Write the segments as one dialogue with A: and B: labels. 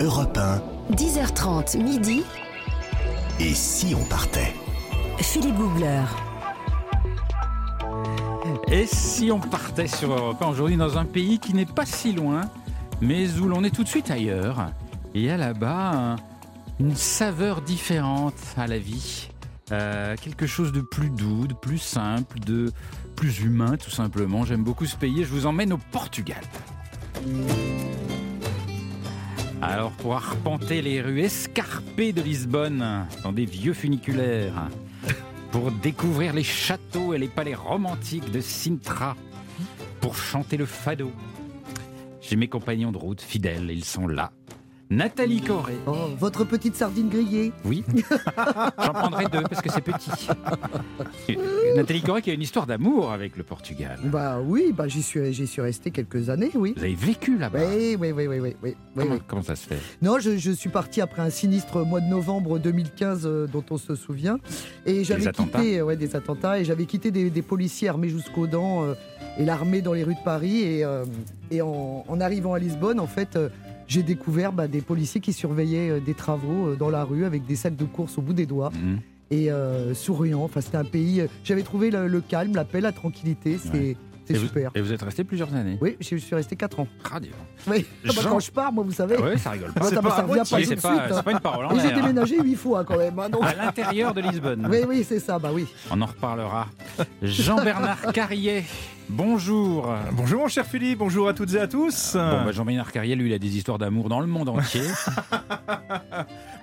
A: Europe 1.
B: 10h30 midi.
A: Et si on partait?
B: Philippe Googler.
C: Et si on partait sur Europe 1 aujourd'hui dans un pays qui n'est pas si loin, mais où l'on est tout de suite ailleurs? Il y a là-bas un, une saveur différente à la vie. Euh, quelque chose de plus doux, de plus simple, de plus humain tout simplement. J'aime beaucoup ce pays et je vous emmène au Portugal. Alors pour arpenter les rues escarpées de Lisbonne dans des vieux funiculaires, pour découvrir les châteaux et les palais romantiques de Sintra, pour chanter le fado, j'ai mes compagnons de route fidèles, ils sont là. Nathalie Corré.
D: Oh, votre petite sardine grillée.
C: Oui. J'en prendrai deux parce que c'est petit. Nathalie Corré qui a une histoire d'amour avec le Portugal.
D: Bah oui, bah j'y suis, j'y suis resté quelques années, oui.
C: Vous avez vécu là-bas
D: Oui, oui, oui, oui, oui, oui, oui,
C: comment,
D: oui.
C: comment ça se fait?
D: Non, je, je suis parti après un sinistre mois de novembre 2015 euh, dont on se souvient. Et j'avais quitté ouais, des attentats et j'avais quitté des, des policiers armés jusqu'aux dents euh, et l'armée dans les rues de Paris. Et, euh, et en, en arrivant à Lisbonne, en fait, euh, j'ai découvert bah, des policiers qui surveillaient euh, des travaux euh, dans la rue avec des sacs de course au bout des doigts
C: Mhm.
D: et euh, souriant. Enfin, c'était un pays. J'avais trouvé le, le calme, la paix, la tranquillité. C'est
C: Ouais.
D: c'est
C: et vous,
D: super.
C: et vous êtes resté plusieurs années?
D: Oui, je suis resté 4 ans.
C: Ah.
D: Oui. Ah bah,
C: Jean-
D: quand je pars, moi, vous savez.
C: Ouais, ça rigole pas.
D: moi, ça,
E: pas
D: revient pas
C: Oui,
D: tout
C: c'est
D: de
C: pas,
D: suite.
C: c'est pas une parole en
D: Et j'ai
C: l'air.
D: déménagé huit fois quand même. hein, donc-
C: À l'intérieur de Lisbonne.
D: Oui, oui, c'est ça, bah oui.
C: On en reparlera. Jean-Bernard Carrier, bonjour.
E: Bonjour mon cher Philippe, bonjour à toutes et à tous.
C: Bon, bah, Jean-Bernard Carrier, lui, il a des histoires d'amour dans le monde entier.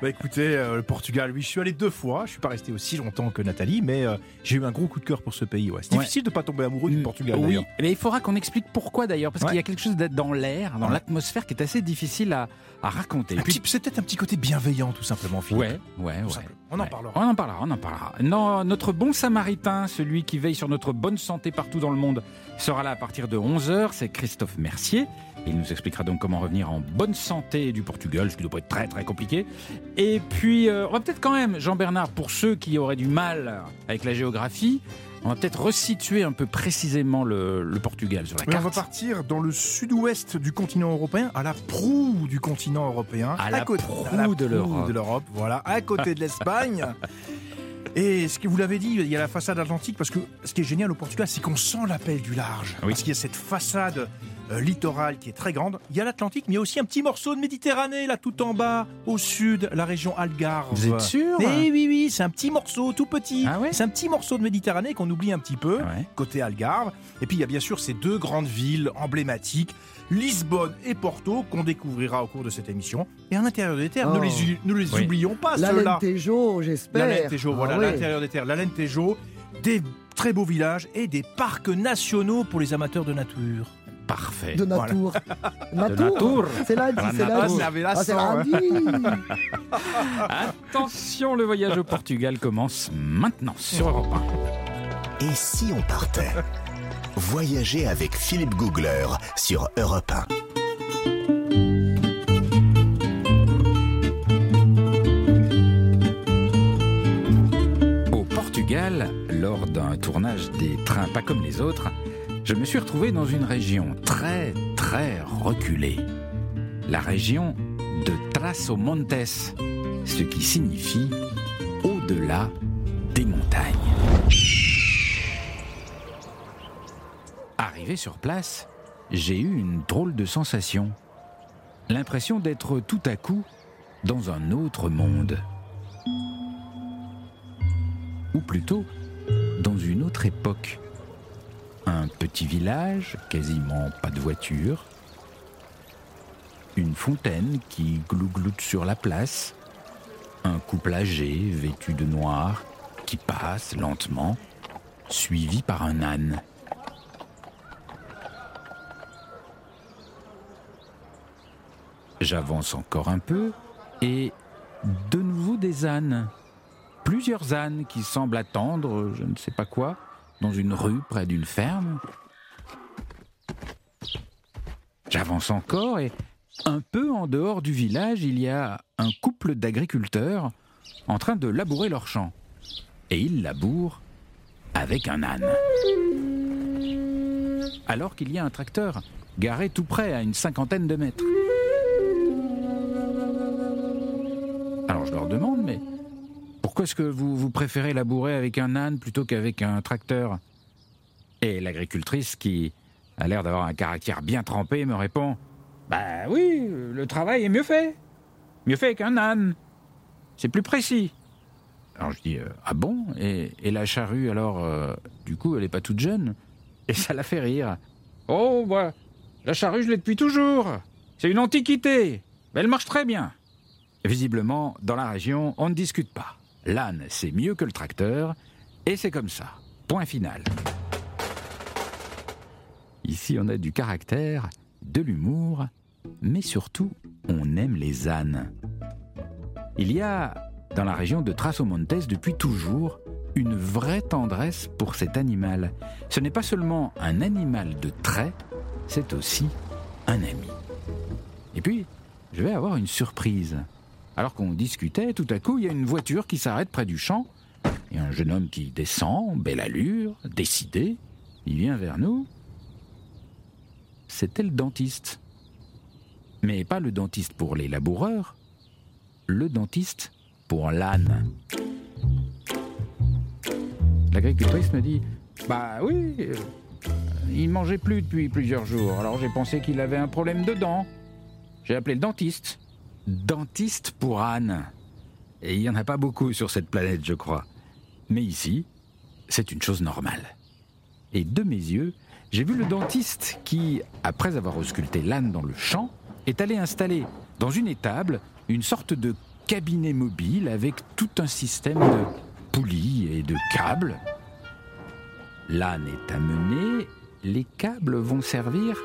E: Bah, écoutez, euh, le Portugal, oui, je suis allé deux fois. Je suis pas resté aussi longtemps que Nathalie, mais euh, j'ai eu un gros coup de cœur pour ce pays. Ouais. C'est
C: Ouais.
E: difficile de pas tomber amoureux du Portugal.
C: Oui, mais il faudra qu'on explique pourquoi d'ailleurs, parce
E: Ouais.
C: qu'il y a quelque chose d'être dans l'air, dans l'atmosphère qui est assez difficile à, à raconter.
E: Petit- C'est peut-être un petit côté bienveillant, tout simplement, Philippe.
C: Ouais, ouais,
E: Tout
C: ouais.
E: On en parlera.
C: On en parlera, on en parlera. Non, notre bon samaritain, celui qui veille sur notre bonne santé partout dans le monde, sera là à partir de 11h. C'est Christophe Mercier. Il nous expliquera donc comment revenir en bonne santé du Portugal, ce qui doit pas être très très compliqué. Et puis, euh, on va peut-être quand même, Jean-Bernard, pour ceux qui auraient du mal avec la géographie, on va peut-être resituer un peu précisément le, le Portugal sur la
E: Mais on va
C: carte.
E: partir dans le sud-ouest du continent européen, à la proue du continent européen.
C: À la
E: côté-
C: proue
E: à la
C: de l'Europe,
E: voilà, à côté de l'Espagne. Et ce que vous l'avez dit, il y a la façade atlantique, parce que ce qui est génial au Portugal, c'est qu'on sent l'appel du large.
C: Oui.
E: Parce qu'il y a cette façade euh, littorale qui est très grande. Il y a l'Atlantique, mais il y a aussi un petit morceau de Méditerranée, là, tout en bas, au sud, la région Algarve.
C: Vous êtes sûr?
E: Eh oui, oui, c'est un petit morceau, tout petit.
C: Ah ouais?
E: C'est un petit morceau de Méditerranée qu'on oublie un petit peu
C: Ouais.
E: côté Algarve. Et puis il y a bien sûr ces deux grandes villes emblématiques, Lisbonne et Porto, qu'on découvrira au cours de cette émission. Et à l'intérieur des terres,
D: Oh.
E: ne les, ne les
C: Oui.
E: oublions pas,
D: La
E: ceux-là.
D: Lentejo, j'espère.
E: La Lentejo, voilà,
D: Ah ouais.
E: l'intérieur des terres, la Lentejo, des très beaux villages et des parcs nationaux pour les amateurs de nature.
C: Parfait.
D: De Natour. Natour.
C: Natour.
D: C'est lundi,
C: Ah,
D: c'est
C: Natour.
D: lundi. Ah, c'est
E: sang,
D: lundi.
C: Attention, le voyage au Portugal commence maintenant sur Europe 1.
A: Et si on partait? Voyager avec Philippe Googler sur Europe 1.
C: Au Portugal, lors d'un tournage des trains pas comme les autres, je me suis retrouvé dans une région très très reculée. La région de Trás-os-Montes, ce qui signifie au-delà des montagnes. Arrivé sur place, j'ai eu une drôle de sensation. L'impression d'être tout à coup dans un autre monde ou plutôt dans une autre époque. Un petit village, quasiment pas de voiture, une fontaine qui glougloute sur la place, un couple âgé vêtu de noir qui passe lentement, suivi par un âne. J'avance encore un peu et de nouveau des ânes plusieurs ânes qui semblent attendre je ne sais pas quoi dans une rue près d'une ferme. J'avance encore et un peu en dehors du village, il y a un couple d'agriculteurs en train de labourer leur champ. Et ils labourent avec un âne. Alors qu'il y a un tracteur garé tout près à une cinquantaine de mètres. Alors je leur demande, mais pourquoi est-ce que vous, préférez labourer avec un âne plutôt qu'avec un tracteur? Et l'agricultrice, qui a l'air d'avoir un caractère bien trempé, me répond Bah oui, le travail est mieux fait. Mieux fait qu'un âne. C'est plus précis. Alors je dis euh, Ah bon? Et, et la charrue, alors, euh, du coup, elle n'est pas toute jeune Et ça la fait rire. Oh, bah, la charrue, je l'ai depuis toujours. C'est une antiquité. Mais elle marche très bien. Visiblement, dans la région, on ne discute pas. L'âne, c'est mieux que le tracteur, et c'est comme ça. Point final. Ici, on a du caractère, de l'humour, mais surtout, on aime les ânes. Il y a, dans la région de Trasomontes depuis toujours, une vraie tendresse pour cet animal. Ce n'est pas seulement un animal de trait, c'est aussi un ami. Et puis, je vais avoir une surprise. Alors qu'on discutait, tout à coup, il y a une voiture qui s'arrête près du champ. Et un jeune homme qui descend, belle allure, décidé. Il vient vers nous. C'était le dentiste. Mais pas le dentiste pour les laboureurs, le dentiste pour l'âne. L'agricultrice me dit Bah oui, euh, il mangeait plus depuis plusieurs jours, alors j'ai pensé qu'il avait un problème de dents. J'ai appelé le dentiste. Dentiste pour âne. Il n'y en a pas beaucoup sur cette planète, je crois. Mais ici, c'est une chose normale. Et de mes yeux, j'ai vu le dentiste qui, après avoir ausculté l'âne dans le champ, est allé installer dans une étable une sorte de cabinet mobile avec tout un système de poulies et de câbles. L'âne est amené, les câbles vont servir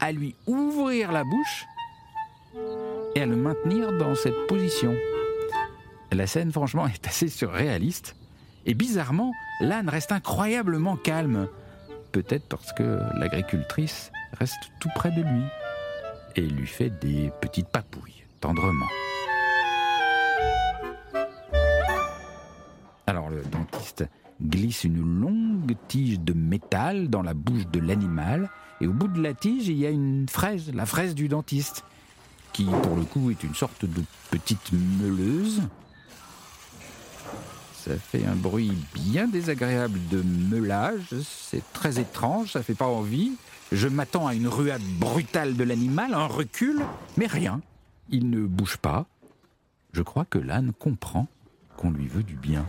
C: à lui ouvrir la bouche et à le maintenir dans cette position. La scène, franchement, est assez surréaliste. Et bizarrement, l'âne reste incroyablement calme. Peut-être parce que l'agricultrice reste tout près de lui et lui fait des petites papouilles, tendrement. Alors le dentiste glisse une longue tige de métal dans la bouche de l'animal, et au bout de la tige, il y a une fraise, la fraise du dentiste, qui pour le coup est une sorte de petite meuleuse. Ça fait un bruit bien désagréable de meulage, c'est très étrange, ça fait pas envie. Je m'attends à une ruade brutale de l'animal, un recul, mais rien. Il ne bouge pas. Je crois que l'âne comprend qu'on lui veut du bien.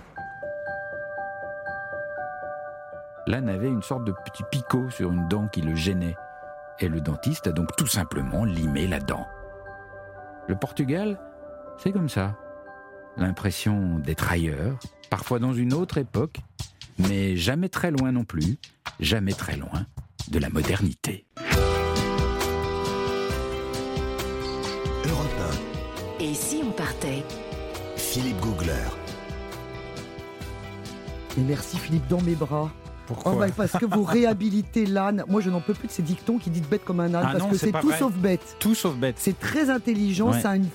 C: L'âne avait une sorte de petit picot sur une dent qui le gênait, et le dentiste a donc tout simplement limé la dent. Le Portugal, c'est comme ça. L'impression d'être ailleurs, parfois dans une autre époque, mais jamais très loin non plus, jamais très loin de la modernité.
A: Europe
B: Et si on partait?
A: 1, Philippe Googler.
D: Et merci Philippe dans mes bras.
C: Pourquoi
D: Oh, bah, parce que vous réhabilitez l'âne. Moi, je n'en peux plus de ces dictons qui disent bête comme un âne,
C: Ah
D: parce
C: non,
D: que
C: c'est
D: tout
C: vrai.
D: sauf bête.
C: Tout sauf bête.
D: C'est très intelligent,
C: Ouais.
D: ça a une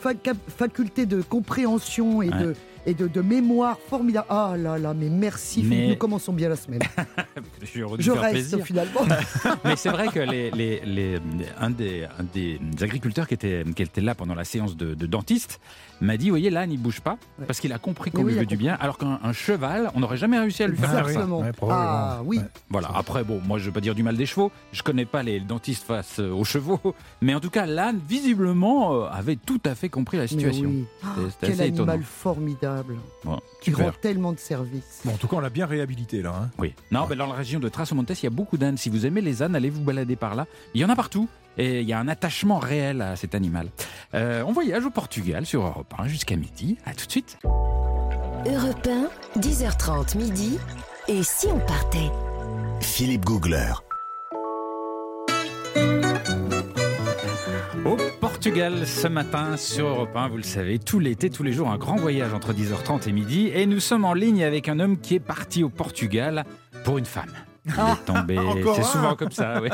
D: faculté de compréhension et,
C: Ouais.
D: de, et de, de mémoire formidable. Ah là là, mais merci
C: Mais-
D: nous commençons bien la semaine.
C: Je,
D: Je reste finalement.
C: Mais c'est vrai que les, les- les- un, des, un des agriculteurs qui était, qui était là pendant la séance de, de dentiste m'a dit, voyez, l'âne, il bouge pas,
D: Ouais.
C: parce qu'il a compris qu'on
D: oui,
C: lui veut du bien, alors qu'un un cheval, on n'aurait jamais réussi à lui faire faire ça.
E: Ouais,
D: ah oui.
E: Ouais.
C: Voilà, après, bon, moi je ne veux pas dire du mal des chevaux, je connais pas les dentistes face euh, aux chevaux, mais en tout cas, l'âne, visiblement, euh, avait tout à fait compris la situation.
D: oui.
C: C'était- c'était
D: quel animal
C: étonnant.
D: Formidable
C: Bon,
D: rend tellement de services.
E: Bon, en tout cas, on l'a bien réhabilité là. hein.
C: Oui. Non, mais dans la région de Trasomontes, il y a beaucoup d'ânes. Si vous aimez les ânes, allez vous balader par là. Il y en a partout. Et il y a un attachement réel à cet animal. Euh, on voyage au Portugal sur Europe 1 jusqu'à midi. À tout de suite.
B: Europe 1, 10h30 midi. Et si on partait?
A: Philippe Googler.
C: Portugal ce matin sur Europe 1, vous le savez, tout l'été, tous les jours, un grand voyage entre 10h30 et midi. Et nous sommes en ligne avec un homme qui est parti au Portugal pour une femme. Il est tombé.
E: Encore
C: C'est souvent comme ça, oui.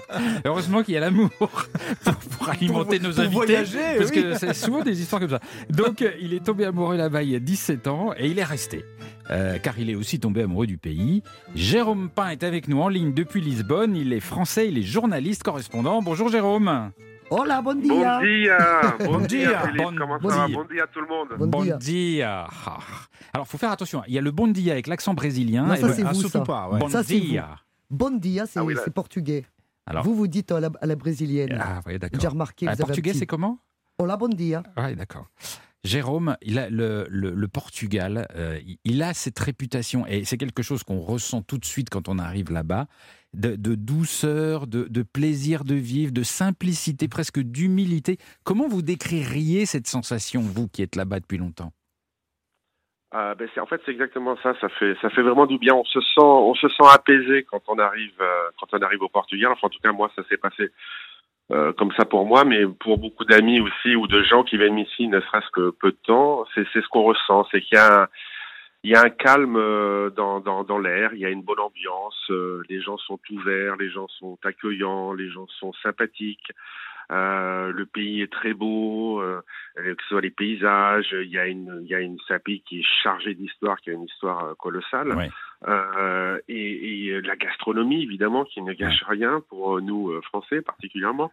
C: Heureusement qu'il y a l'amour pour, pour alimenter nos
E: pour
C: invités.
E: voyager,
C: parce
E: oui.
C: que c'est souvent des histoires comme ça. Donc, euh, il est tombé amoureux là-bas il y a 17 ans et il est resté. Euh, car il est aussi tombé amoureux du pays. Jérôme Pain est avec nous en ligne depuis Lisbonne. Il est français, il est journaliste, correspondant. Bonjour Jérôme.
D: Hola, bon
F: Bon
D: dia.
F: bon
C: Bon
F: dia,
C: bon-
F: comment
C: bon
F: ça va
C: dia.
F: Bon dia tout le monde.
D: Bon
C: Bon
D: dia.
C: dia. Ah. Alors, faut faire attention. Il y a le bon dia avec l'accent brésilien.
D: Non, ça, c'est vous, ça.
E: pas, ouais.
C: bon
D: Ça,
C: dia.
D: Bon dia, c'est
F: Ah oui,
D: c'est portugais.
C: Alors-
D: Vous, vous dites à la, à la brésilienne.
C: Ah, oui, d'accord.
D: J'ai remarqué.
C: Ah,
D: vous avez un
C: portugais,
D: petit-
C: c'est comment?
D: Hola, bon dia.
C: Oui, d'accord. Jérôme, le, Portugal, euh, il- a cette réputation, et c'est quelque chose qu'on ressent tout de suite quand on arrive là-bas, de, douceur, de, plaisir de vivre, de simplicité, presque d'humilité. Comment vous décririez cette sensation, vous qui êtes là-bas depuis longtemps?
F: Ah, ben en fait c'est exactement ça. Ça fait ça fait vraiment du bien. On se sent on se sent apaisé quand on arrive euh, quand on arrive au Portugal. Enfin en tout cas moi ça s'est passé euh, comme ça pour moi, mais pour beaucoup d'amis aussi ou de gens qui viennent ici ne serait-ce que peu de temps, c'est ce qu'on ressent, c'est qu'il y a un, il y a un calme euh, dans, dans, dans l'air, il y a une bonne ambiance, euh, les gens sont ouverts, les gens sont accueillants, les gens sont sympathiques. Euh, le pays est très beau, euh, que ce soit les paysages, il y a une, il y a une, pays qui est chargé d'histoire, qui a une histoire colossale,
C: Ouais.
F: Euh, et, et la gastronomie évidemment qui ne gâche rien pour nous euh, Français particulièrement.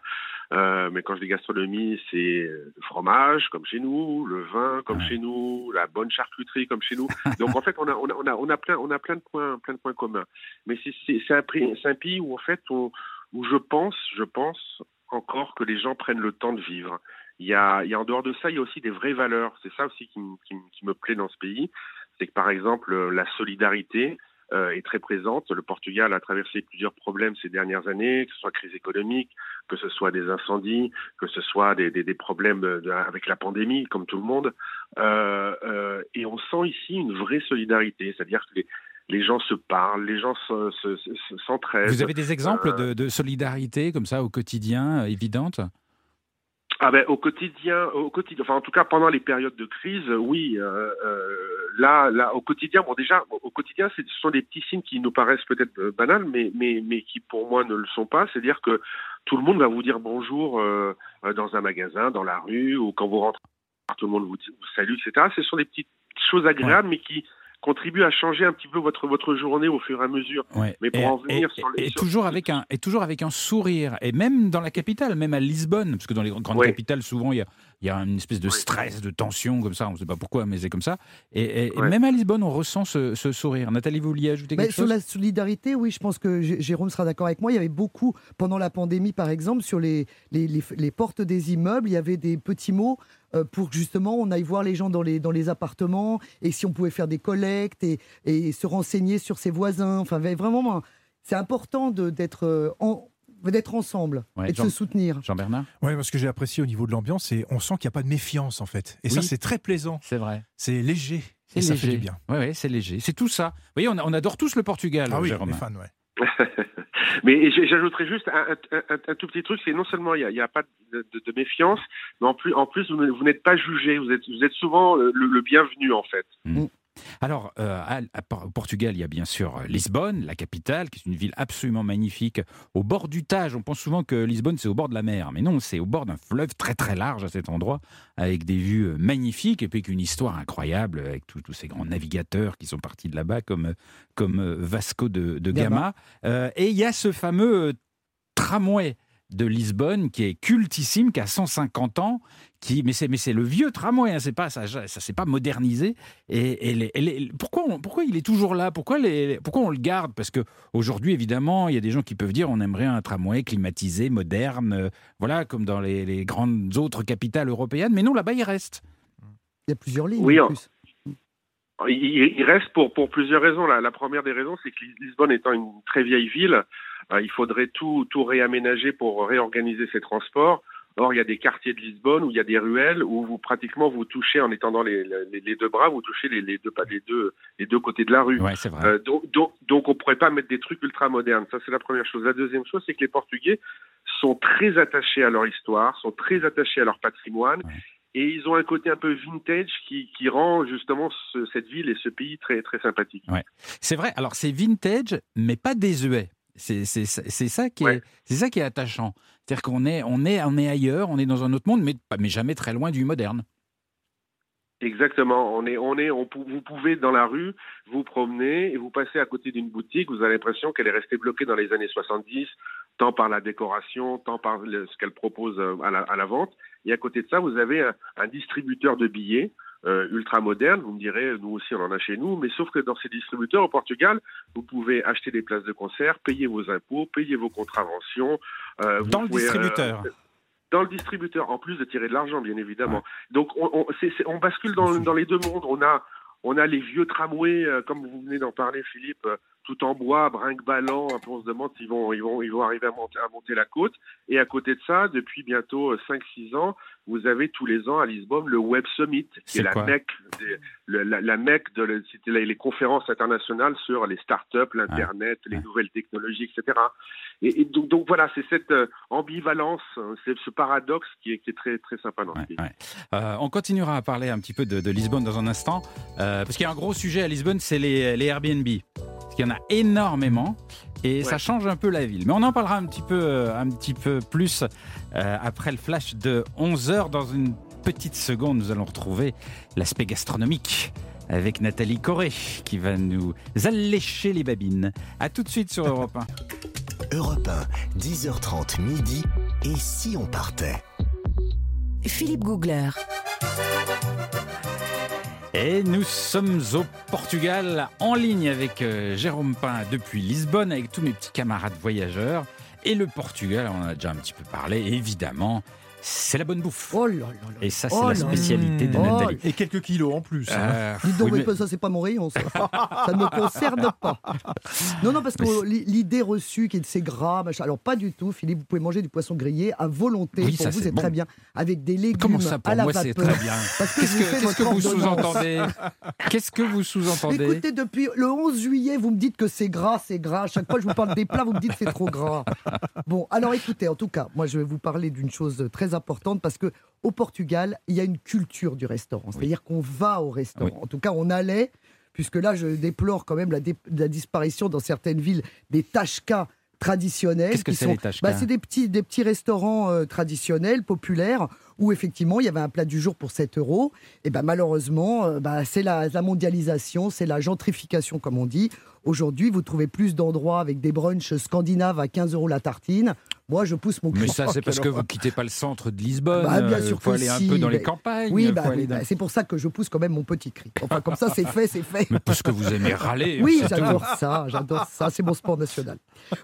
F: Euh, mais quand je dis gastronomie, c'est le fromage comme chez nous, le vin comme chez nous, la bonne charcuterie comme chez nous. Donc en fait, on a, on a, on a, on a plein, on a plein de points, plein de points communs. Mais c'est, un, un pays où en fait, on, où je pense, je pense encore que les gens prennent le temps de vivre. Il y a, il y a en dehors de ça, il y a aussi des vraies valeurs. C'est ça aussi qui, qui, qui me plaît dans ce pays. C'est que par exemple, euh, la solidarité euh, est très présente. Le Portugal a traversé plusieurs problèmes ces dernières années, que ce soit crise économique, que ce soit des incendies, que ce soit des, des, des problèmes de- avec la pandémie, comme tout le monde. Euh, euh, et on sent ici une vraie solidarité, c'est-à-dire que les, les gens se parlent, les gens se- se- se- se- s'entraident.
C: Vous avez des exemples de, de solidarité comme ça au quotidien, évidente?
F: Ah ben au quotidien, au quotidien, enfin en tout cas pendant les périodes de crise, euh, oui. euh, euh, là, là, au quotidien, bon déjà, au quotidien, ce sont des petits signes qui nous paraissent peut-être euh, banals, mais mais mais qui pour moi ne le sont pas. C'est-à-dire que tout le monde va vous dire bonjour euh, euh, dans un magasin, dans la rue, ou quand vous rentrez, tout le monde vous, dit- vous salue, etc. Ce sont des petites choses agréables, mais qui contribuent à changer un petit peu votre votre journée au fur et à mesure.
C: Ouais.
F: Mais pour
C: et,
F: en venir
C: et-
F: sur les-
C: et
F: sur-
C: toujours avec un et toujours avec un sourire et même dans la capitale, même à Lisbonne, parce que dans les grandes
F: Ouais.
C: capitales souvent il y a il y a une espèce de stress, de tension comme ça, on ne sait pas pourquoi, mais c'est comme ça. Et, et- et
F: Ouais.
C: même à Lisbonne, on ressent ce, ce sourire. Nathalie, vous vouliez ajouter
D: Mais
C: quelque
D: sur
C: chose?
D: la solidarité, oui, je pense que J- Jérôme sera d'accord avec moi. Il y avait beaucoup, pendant la pandémie par exemple, sur les, les, les- les portes des immeubles, il y avait des petits mots euh, pour que justement on aille voir les gens dans les, dans les appartements et si on pouvait faire des collectes et, et se renseigner sur ses voisins. Enfin, vraiment, c'est important de- d'être euh, en- d'être ensemble
C: Ouais,
D: et de
C: Jean-
D: se soutenir.
C: Jean-Bernard
E: Ouais, parce que j'ai apprécié au niveau de l'ambiance, c'est on sent qu'il n'y a pas de méfiance en fait. Et ça,
C: Oui.
E: c'est très plaisant.
C: C'est vrai.
E: C'est léger.
C: C'est
E: Et ça
C: léger.
E: fait du bien.
C: Oui, ouais, c'est léger. C'est tout ça. Vous voyez, on, on adore tous le Portugal,
E: Ah oui,
C: Jérôme.
E: les fans, ouais.
F: Mais j'ajouterais juste un, un- un- un tout petit truc, c'est non seulement il n'y a, il y a pas de, de- de méfiance, mais en plus, en plus vous, n'êtes pas jugé, vous êtes, vous êtes souvent le, le bienvenu en fait.
C: Alors, euh, à- à Por- au Portugal, il y a bien sûr euh, Lisbonne, la capitale, qui est une ville absolument magnifique, au bord du Tage. On pense souvent que Lisbonne, c'est au bord de la mer, mais non, c'est au bord d'un fleuve très très large à cet endroit, avec des vues euh, magnifiques, et puis avec une histoire incroyable, avec tous ces grands navigateurs qui sont partis de là-bas, comme, comme Vasco de, de Gama. Euh, et il y a ce fameux tramway de Lisbonne qui est cultissime, qui a 150 ans, qui mais c'est mais c'est le vieux tramway, hein, c'est pas ça, ça s'est pas modernisé. Et, et les- et les- pourquoi on- pourquoi il est toujours là? Pourquoi les pourquoi on le garde? Parce que aujourd'hui évidemment il y a des gens qui peuvent dire on aimerait un tramway climatisé, moderne, euh, voilà comme dans les, les grandes autres capitales européennes. Mais non là-bas il reste.
D: Il y a plusieurs lignes
F: Oui,
D: en
F: en-
D: plus.
F: Il, reste pour, pour plusieurs raisons. La, la première des raisons, c'est que Lis- Lisbonne étant une très vieille ville, euh, il faudrait tout, tout réaménager pour réorganiser ses transports. Or, il y a des quartiers de Lisbonne où il y a des ruelles où vous pratiquement vous touchez en étendant les, les, les deux bras, vous touchez les, les deux pas les deux les deux côtés de la rue.
C: Ouais c'est vrai.
F: Euh, donc, donc, donc, on pourrait pas mettre des trucs ultra modernes. Ça, c'est la première chose. La deuxième chose, c'est que les Portugais sont très attachés à leur histoire, sont très attachés à leur patrimoine.
C: Ouais.
F: Et ils ont un côté un peu vintage qui, qui rend justement ce- cette ville et ce pays très, très sympathique.
C: C'est vrai. Alors c'est vintage, mais pas désuet. C'est ça qui est
F: Ouais.
C: c'est ça qui est attachant. C'est-à-dire qu'on est on est on est ailleurs, on est dans un autre monde, mais mais jamais très loin du moderne.
F: Exactement. On est, on est, on, vous pouvez dans la rue vous promener et vous passez à côté d'une boutique, vous avez l'impression qu'elle est restée bloquée dans les années 70 tant par la décoration, tant par le- ce qu'elle propose euh, à la, à la vente. Et à côté de ça, vous avez un, un distributeur de billets euh, ultra moderne. Vous me direz, nous aussi, on en a chez nous. Mais sauf que dans ces distributeurs au Portugal, vous pouvez acheter des places de concert, payer vos impôts, payer vos contraventions. euh, vous
E: Dans le
F: pouvez, euh,
E: distributeur.
F: dans le distributeur, en plus de tirer de l'argent, bien évidemment. Donc, on, on, on bascule dans, dans les deux mondes. On a, on a les vieux tramways, euh, comme vous venez d'en parler, Philippe, euh, tout en bois, brinque-ballant. Un peu, on se demande s'ils vont, ils vont, ils vont arriver à monter, à monter la côte. Et à côté de ça, depuis bientôt euh, 5-6 ans, vous avez tous les ans à Lisbonne le Web Summit, qui est, la mecque, des- le- la, la mecque de, le- les, les conférences internationales sur les startups, l'internet, les
C: Ouais.
F: nouvelles technologies, etc. Et, et donc, donc voilà, c'est cette euh, ambivalence, hein, c'est ce paradoxe qui est, qui est très très sympa dans ce
C: Ouais,
F: pays.
C: ouais. Euh, on continuera à parler un petit peu de, de Lisbonne dans un instant, euh, parce qu'il y a un gros sujet à Lisbonne, c'est les, les Airbnb. Qu'il y en a énormément et ça change un peu la ville. Mais on en parlera un petit peu, euh, un petit peu plus euh, après le flash de 11h. Dans une petite seconde, nous allons retrouver l'aspect gastronomique avec Nathalie Corré qui va nous allécher les babines. A tout de suite sur Europe 1.
A: Europe 1, 10h30 midi. Et si on partait?
B: Philippe Googler.
C: Et nous sommes au Portugal, en ligne avec euh, Jérôme Pain depuis Lisbonne, avec tous mes petits camarades voyageurs. Et le Portugal, on en a déjà un petit peu parlé, évidemment, c'est la bonne bouffe.
D: Oh là là là.
C: Et ça, c'est
D: Oh
C: la spécialité de
D: Oh
C: Nathalie.
E: Et quelques kilos en plus.
C: Euh,
D: Dis donc,
C: oui,
D: mais ça, c'est pas mon rayon, ça. ça ne me concerne pas. Non, non, parce que l'idée reçue qui est de c'est gras, machin. Alors, pas du tout, Philippe, vous pouvez manger du poisson grillé à volonté.
C: Oui,
D: pour
C: ça,
D: vous,
C: c'est bon.
D: très bien. Avec des légumes
C: Comment ça, pour
D: à la
C: moi, c'est
D: vapeur.
C: très bien
D: Parce que
C: Qu'est-ce que, vous sous-entendez Qu'est-ce que vous sous-entendez
D: Écoutez, depuis le 11 juillet, vous me dites que c'est gras, c'est gras. À chaque fois que je vous parle des plats, vous me dites que c'est trop gras. Bon, alors écoutez, en tout cas, moi je vais vous parler d'une chose très importante parce que au Portugal, il y a une culture du restaurant. C'est-à-dire qu'on va au restaurant.
C: Oui.
D: En tout cas, on allait, puisque là, je déplore quand même la, dé- la disparition dans certaines villes des tachkas traditionnels.
C: Qu'est-ce que c'est,
D: sont-
C: les tachkas
D: bah, C'est des petits, des petits restaurants euh, traditionnels, populaires, où effectivement il y avait un plat du jour pour 7 euros. Et ben malheureusement, euh, bah, c'est la, la mondialisation, c'est la gentrification comme on dit. Aujourd'hui, vous trouvez plus d'endroits avec des brunchs scandinaves à 15 euros la tartine. Moi, je pousse mon
C: Mais
D: cri.
C: ça, c'est parce que vous quittez pas le centre de Lisbonne.
D: Bah, bien
C: euh,
D: sûr
C: faut
D: que
C: aller un peu dans les
D: mais-
C: campagnes.
D: Oui, bah,
C: aller
D: oui,
C: dans-
D: bah, c'est pour ça que je pousse quand même mon petit cri. Enfin, comme ça, c'est fait, c'est fait.
C: Mais parce que vous aimez râler.
D: Oui, j'adore ça, j'adore ça, c'est mon sport national.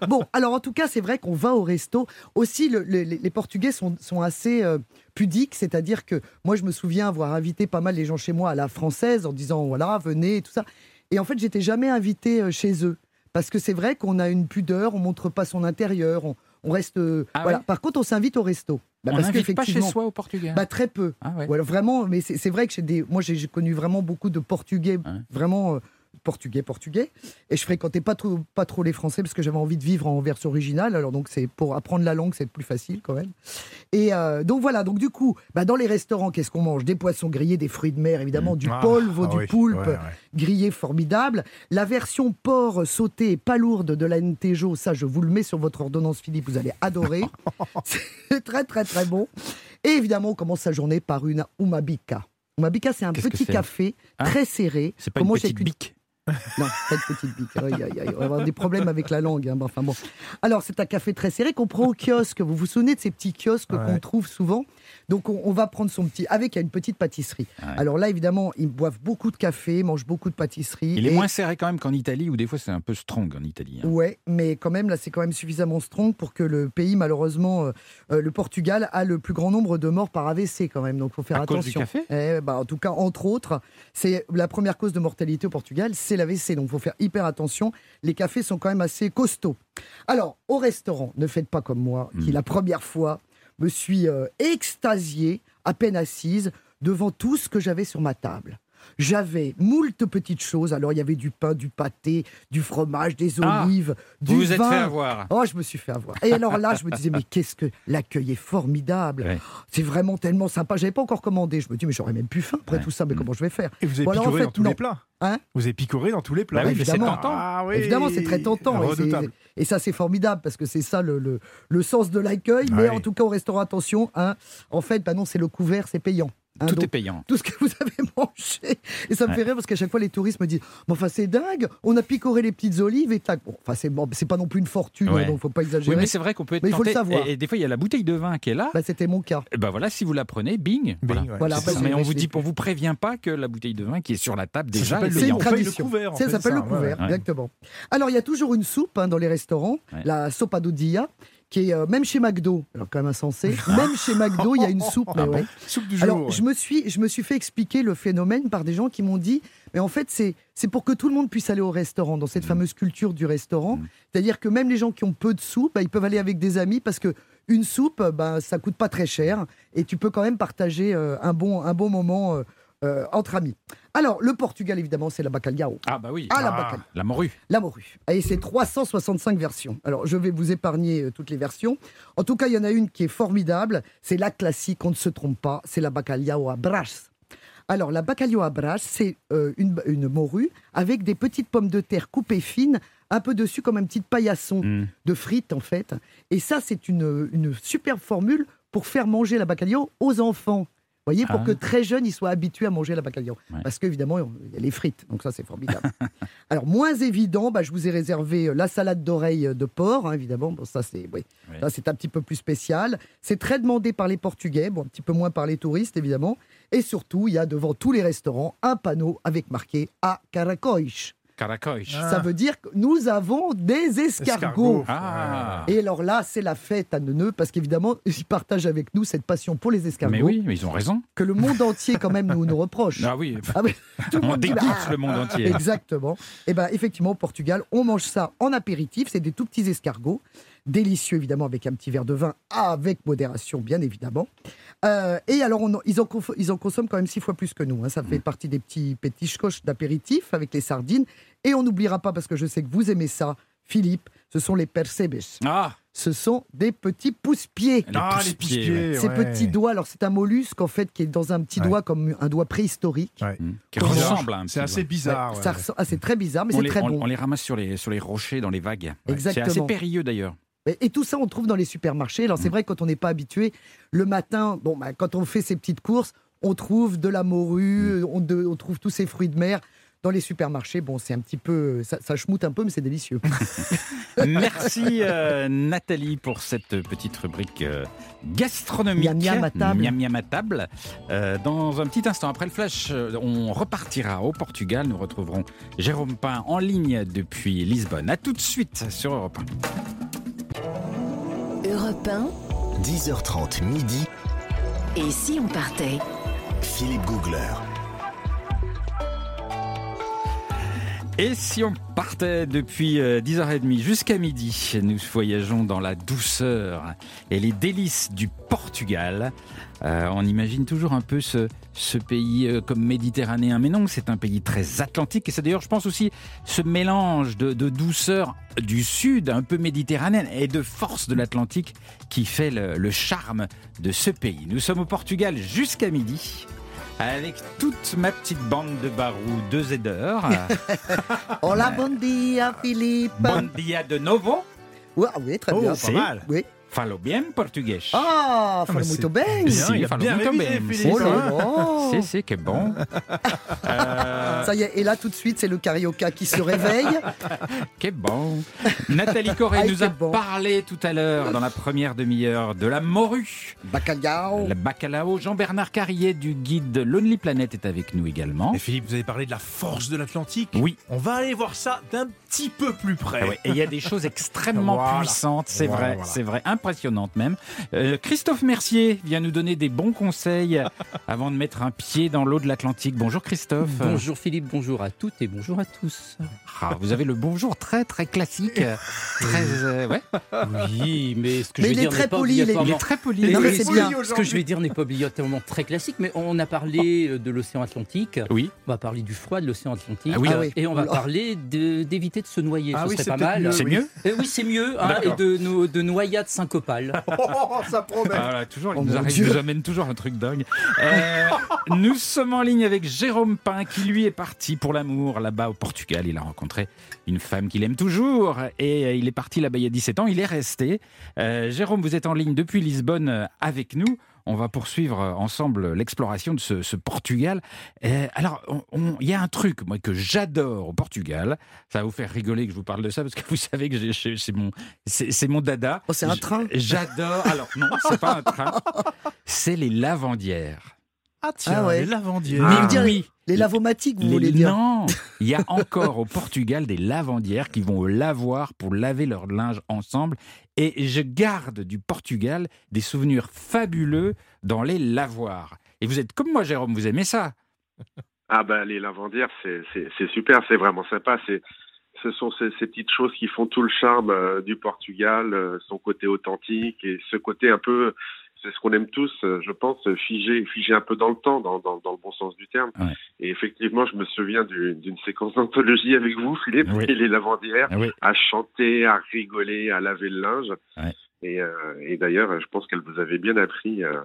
D: Bon, alors en tout cas, c'est vrai qu'on va au resto. Aussi, le- le- les, les Portugais sont, sont assez euh, pudiques, c'est-à-dire que moi, je me souviens avoir invité pas mal les gens chez moi à la française en disant voilà, venez et tout ça. Et en fait, j'étais jamais invité euh, chez eux. Parce que c'est vrai qu'on a une pudeur, on montre pas son intérieur, on, on reste. euh,
C: Ah
D: voilà.
C: ouais
D: Par contre, on s'invite au resto. Bah,
C: On
D: parce
C: pas chez soi au Portugal.
D: Bah, très peu.
C: ah ouais.
D: Ou alors vraiment, mais c'est vrai que j'ai des, moi j'ai connu vraiment beaucoup de Portugais,
C: Ouais.
D: vraiment euh, Portugais, Portugais, et je fréquentais pas trop, pas trop les Français parce que j'avais envie de vivre en version originale. Alors donc c'est pour apprendre la langue, c'est plus facile quand même. Et euh, donc voilà, donc du coup, bah, dans les restaurants, qu'est-ce qu'on mange? Des poissons grillés, des fruits de mer, évidemment, du
E: Ah,
D: polvo,
E: ah
D: du
E: oui,
D: poulpe,
E: ouais, ouais.
D: grillé formidable. La version porc sauté et pas lourde de la Ntejo, ça je vous le mets sur votre ordonnance Philippe, vous allez adorer. c'est très très très bon. Et évidemment, on commence sa journée par une umabika. Umabika, c'est un
C: Qu'est-ce
D: petit café
C: Hein?
D: très serré.
C: C'est pas une petite bique?
D: Non, pas une petite bique. Aïe, aïe, aïe. On va avoir des problèmes avec la langue. hein. Enfin bon. Alors, c'est un café très serré qu'on prend au kiosque. Vous vous souvenez de ces petits kiosques
E: Ouais.
D: qu'on trouve souvent? Donc, on, on va prendre son petit. Avec une petite pâtisserie.
C: Ouais.
D: Alors là, évidemment, ils boivent beaucoup de café, mangent beaucoup de pâtisserie.
C: Il est moins serré quand même qu'en Italie, où des fois c'est un peu strong en Italie. hein.
D: Ouais, mais quand même, là, c'est quand même suffisamment strong pour que le pays, malheureusement, euh, euh, le Portugal, a le plus grand nombre de morts par AVC quand même. Donc, il faut faire
C: À cause du
D: attention.
C: café?
D: Eh, bah, en tout cas, entre autres, c'est la première cause de mortalité au Portugal, c'est l'AVC. Donc, il faut faire hyper attention. Les cafés sont quand même assez costauds. Alors, au restaurant, ne faites pas comme moi, qui
C: Mm.
D: la première fois me suis euh, extasiée, à peine assise, devant tout ce que j'avais sur ma table. J'avais moult petites choses. Alors, il y avait du pain, du pâté, du fromage, des
C: Ah,
D: olives, du
C: Vous vous êtes
D: vin.
C: fait avoir.
D: Oh, je me suis fait avoir. Et alors là, je me disais, mais qu'est-ce que l'accueil est formidable.
C: Ouais.
D: C'est vraiment tellement sympa. J'avais pas encore commandé. Je me dis, mais j'aurais même plus faim après
C: Ouais.
D: tout ça. Mais
C: Mm.
D: comment je vais faire
E: Et vous avez
D: Bon, alors, en
E: picoré
D: fait,
E: dans tous
D: non.
E: les plats.
D: Hein
E: vous avez picoré dans tous les plats.
D: Bah oui,
C: mais c'est
D: évidemment.
C: tentant.
E: Ah oui.
D: Évidemment, c'est très tentant. Et, c'est-
E: Redoutable.
D: et ça, c'est formidable parce que c'est ça le, le- le sens de l'accueil. Mais en tout cas, au restaurant, attention, hein, en fait, bah non, c'est le couvert, c'est payant. Hein,
C: Tout
D: donc,
C: est payant.
D: tout ce que vous avez mangé. Et ça me
C: Ouais.
D: fait rire parce qu'à chaque fois, les touristes me disent Mais enfin, c'est dingue, on a picoré les petites olives et tac. Bon, enfin, c'est bon, c'est pas non plus une fortune,
C: Ouais.
D: donc faut pas exagérer.
C: Oui, mais c'est vrai qu'on peut être
D: Mais il faut le savoir.
C: Et, et des fois, il y a la bouteille de vin qui est là.
D: Bah, C'était mon cas.
C: Et ben voilà, si vous la prenez, bing. voilà.
E: ouais.
D: Voilà, bah,
E: ça.
C: Mais on vous dit, on vous prévient pas que la bouteille de vin qui est sur la table déjà
E: s'appelle
C: est
E: le-
D: C'est
E: le
D: tradition.
E: couvert, en
D: Ça
E: fait,
D: s'appelle
E: ça,
D: le
E: ouais,
D: couvert,
C: ouais.
D: exactement. Alors, il y a toujours une soupe hein, dans les restaurants, la sopadodilla, qui est euh, même chez McDo, alors quand même insensé, même chez McDo, il y a une soupe. mais
C: Ah bon.
E: Soupe du jour.
D: Alors,
E: ouais.
D: je me, suis, je me suis fait expliquer le phénomène par des gens qui m'ont dit, mais en fait, c'est pour que tout le monde puisse aller au restaurant, dans cette fameuse culture du restaurant.
C: Mm.
D: C'est-à-dire que même les gens qui ont peu de sous, bah, ils peuvent aller avec des amis parce que une soupe, bah, ça coûte pas très cher et tu peux quand même partager euh, un, bon, un bon moment euh, euh, entre amis. Alors, le Portugal, évidemment, c'est la bacalhau.
C: Ah bah oui.
D: Ah, la
E: Ah.
C: La morue.
D: La morue. Et c'est 365 versions. Alors, je vais vous épargner euh, toutes les versions. En tout cas, il y en a une qui est formidable. C'est la classique, on ne se trompe pas. C'est la bacalhau à brás. Alors, la bacalhau à brás, c'est euh, une, une morue avec des petites pommes de terre coupées fines, un peu dessus comme un petit paillasson
C: Mm.
D: de frites, en fait. Et ça, c'est une, une superbe formule pour faire manger la bacalhau aux enfants. Voyez, pour
C: Ah.
D: que très jeunes, ils soient habitués à manger la bacalhau.
C: Ouais.
D: Parce qu'évidemment, il y a les frites. Donc ça, c'est formidable. Alors, moins évident, bah, je vous ai réservé euh, la salade d'oreille euh, de porc, hein, évidemment. Bon, ça, c'est oui.
C: Ouais.
D: Un petit peu plus spécial. C'est très demandé par les Portugais, bon, un petit peu moins par les touristes, évidemment. Et surtout, il y a devant tous les restaurants un panneau avec marqué A Caracóis.
C: Caracoche.
E: Ah.
D: Ça veut dire que nous avons des escargots.
E: Escargot.
C: Ah.
D: Et alors là, c'est la fête à Neuneu, parce qu'évidemment, ils partagent avec nous cette passion pour les escargots
C: Mais oui, mais ils ont raison.
D: que le monde entier, quand même, nous, nous reproche.
C: Ah oui.
D: Ah oui, tout le
C: On dégoûte
D: bah,
C: le monde entier.
D: Exactement. Et ben effectivement, au Portugal, on mange ça en apéritif. C'est des tout petits escargots, délicieux évidemment avec un petit verre de vin, avec modération bien évidemment. Euh, et alors, on en- ils, en ils en consomment quand même six fois plus que nous. hein. Ça
C: Mm.
D: fait partie des petits pétichkoches d'apéritif avec les sardines. Et on n'oubliera pas, parce que je sais que vous aimez ça, Philippe, ce sont les percebes.
C: Ah,
D: Ce sont des petits pousse-pieds.
E: Ah, les
C: pousse-pieds,
E: pousse-pieds.
D: Ces
E: ouais.
D: petits doigts, alors c'est un mollusque en fait qui est dans un petit
E: Ouais.
D: doigt comme un doigt préhistorique.
E: Ouais.
C: Mm. qui
E: Bizarre.
C: ressemble à un
E: C'est assez bizarre.
D: Ça ah, c'est très bizarre, mais c'est très
C: on-
D: bon.
C: on les ramasse sur les, sur les rochers, dans les vagues. C'est
D: Exactement.
C: assez périlleux d'ailleurs.
D: Et, tout ça, on trouve dans les supermarchés. Alors,
C: Mm.
D: c'est vrai, quand on n'est pas habitué, le matin, bon, bah, quand on fait ses petites courses, on trouve de la morue,
C: Mm.
D: on, de- on trouve tous ces fruits de mer. Dans les supermarchés, bon, c'est un petit peu. Ça, ça schmoute un peu, mais c'est délicieux.
C: Merci euh, Nathalie pour cette petite rubrique euh, gastronomique.
D: Miam miam à table.
C: Miam miam à table. Euh, dans un petit instant, après le flash, euh, on repartira au Portugal. Nous retrouverons Jérôme Pain en ligne depuis Lisbonne. A tout de suite sur Europe 1.
B: Europe 1,
A: 10h30 midi,
B: et si on partait?
A: Philippe Googler.
C: Et si on partait depuis euh, 10h30 jusqu'à midi, nous voyageons dans la douceur et les délices du Portugal. Euh, on imagine toujours un peu ce, pays euh, comme méditerranéen, mais non, c'est un pays très atlantique. Et c'est d'ailleurs, je pense aussi, ce mélange de, douceur du sud, un peu méditerranéenne, et de force de l'Atlantique qui fait le charme de ce pays. Nous sommes au Portugal jusqu'à midi. Avec toute ma petite bande de barous de Zeder.
D: Hola, bon dia, Philippe.
C: Bon dia de novo.
D: Ah oui, très
E: Oh,
D: bien.
E: pas
C: Si.
E: mal.
D: Oui.
C: Falo bien português.
D: Ah, fala
E: mais
D: muito
E: c'est
D: bem.
E: Bien,
C: Si,
E: il
C: falo
E: bien
C: muito bem.
D: Oh là là.
C: Si, si, que bon. Euh,
D: Ça y est, et là tout de suite, c'est le carioca qui se réveille.
C: que bon. Nathalie Corée nous a
D: bon.
C: parlé tout à l'heure, dans la première demi-heure, de la morue,
D: Bacalhau.
C: le bacalao. Jean-Bernard Carrier du guide Lonely Planet est avec nous également.
E: Et Philippe, vous avez parlé de la force de l'Atlantique.
C: Oui.
E: On va aller voir ça d'un petit peu plus près.
C: Ah ouais, Et il y a des choses extrêmement
E: Voilà.
C: puissantes, c'est
E: Voilà,
C: vrai,
E: voilà.
C: c'est vrai, impressionnantes même. Euh, Christophe Mercier vient nous donner des bons conseils avant de mettre un pied dans l'eau de l'Atlantique. Bonjour Christophe.
G: Bonjour Philippe, bonjour à toutes et bonjour à tous.
C: Ah, vous avez le bonjour très très classique, très euh, ouais.
G: Oui, mais ce que
D: Mais
G: je vais dire n'est pas
D: poli, il est-
C: Il est
G: obligatoirement.
C: très poli.
D: Non, mais c'est
G: ce
D: bien.
G: que- Ce que je vais dire n'est pas obligatoirement très classique, mais on a parlé euh, de l'océan Atlantique,
C: Oui.
G: on va parler du froid de l'océan Atlantique,
C: Ah oui.
D: Ah oui.
G: et on va parler d'éviter de se noyer.
E: Ah
G: Ce
E: oui,
G: serait
E: c'est
G: pas mal.
E: mieux,
C: C'est
E: oui.
C: mieux
G: Euh, oui, c'est mieux, hein, et de, de noyades syncopales.
E: Oh, ça promet.
C: Voilà, toujours, il
D: Oh
C: nous, arrive- nous amène toujours un truc dingue. Euh, nous sommes en ligne avec Jérôme Pain, qui lui est parti pour l'amour là-bas au Portugal. Il a rencontré une femme qu'il aime toujours et euh, il est parti là-bas il y a 17 ans. Il est resté. Euh, Jérôme, vous êtes en ligne depuis Lisbonne avec nous. On va poursuivre ensemble l'exploration de ce, ce Portugal. Euh, alors, il y a un truc moi que j'adore au Portugal. Ça va vous faire rigoler que je vous parle de ça parce que vous savez que c'est mon, c'est mon dada.
D: Oh, c'est un train?
C: J'adore. Alors non, c'est pas un train. C'est les lavandières.
E: Ah tiens,
D: Ah ouais.
E: les lavandières.
D: Mais
C: Ah,
D: dire
C: oui.
D: les lavomatiques, vous
C: Les-
D: voulez dire
C: Non, il y a encore au Portugal des lavandières qui vont au lavoir pour laver leur linge ensemble. Et je garde du Portugal des souvenirs fabuleux dans les lavoirs. Et vous êtes comme moi, Jérôme, vous aimez ça?
F: Ah ben les lavandières, c'est super, c'est vraiment sympa. C'est ce sont ces, ces petites choses qui font tout le charme euh, du Portugal, euh, son côté authentique et ce côté un peu, c'est ce qu'on aime tous, euh, je pense, figé, figé un peu dans le temps, dans, dans, dans le bon sens du terme.
C: Ouais.
F: Et effectivement, je me souviens du- d'une séquence d'anthologie avec vous, Philippe,
C: Oui.
F: et les lavandières,
C: Ah oui.
F: à chanter, à rigoler, à laver le linge.
C: Ouais.
F: Et, euh, et d'ailleurs, je pense qu'elle vous avait bien appris euh,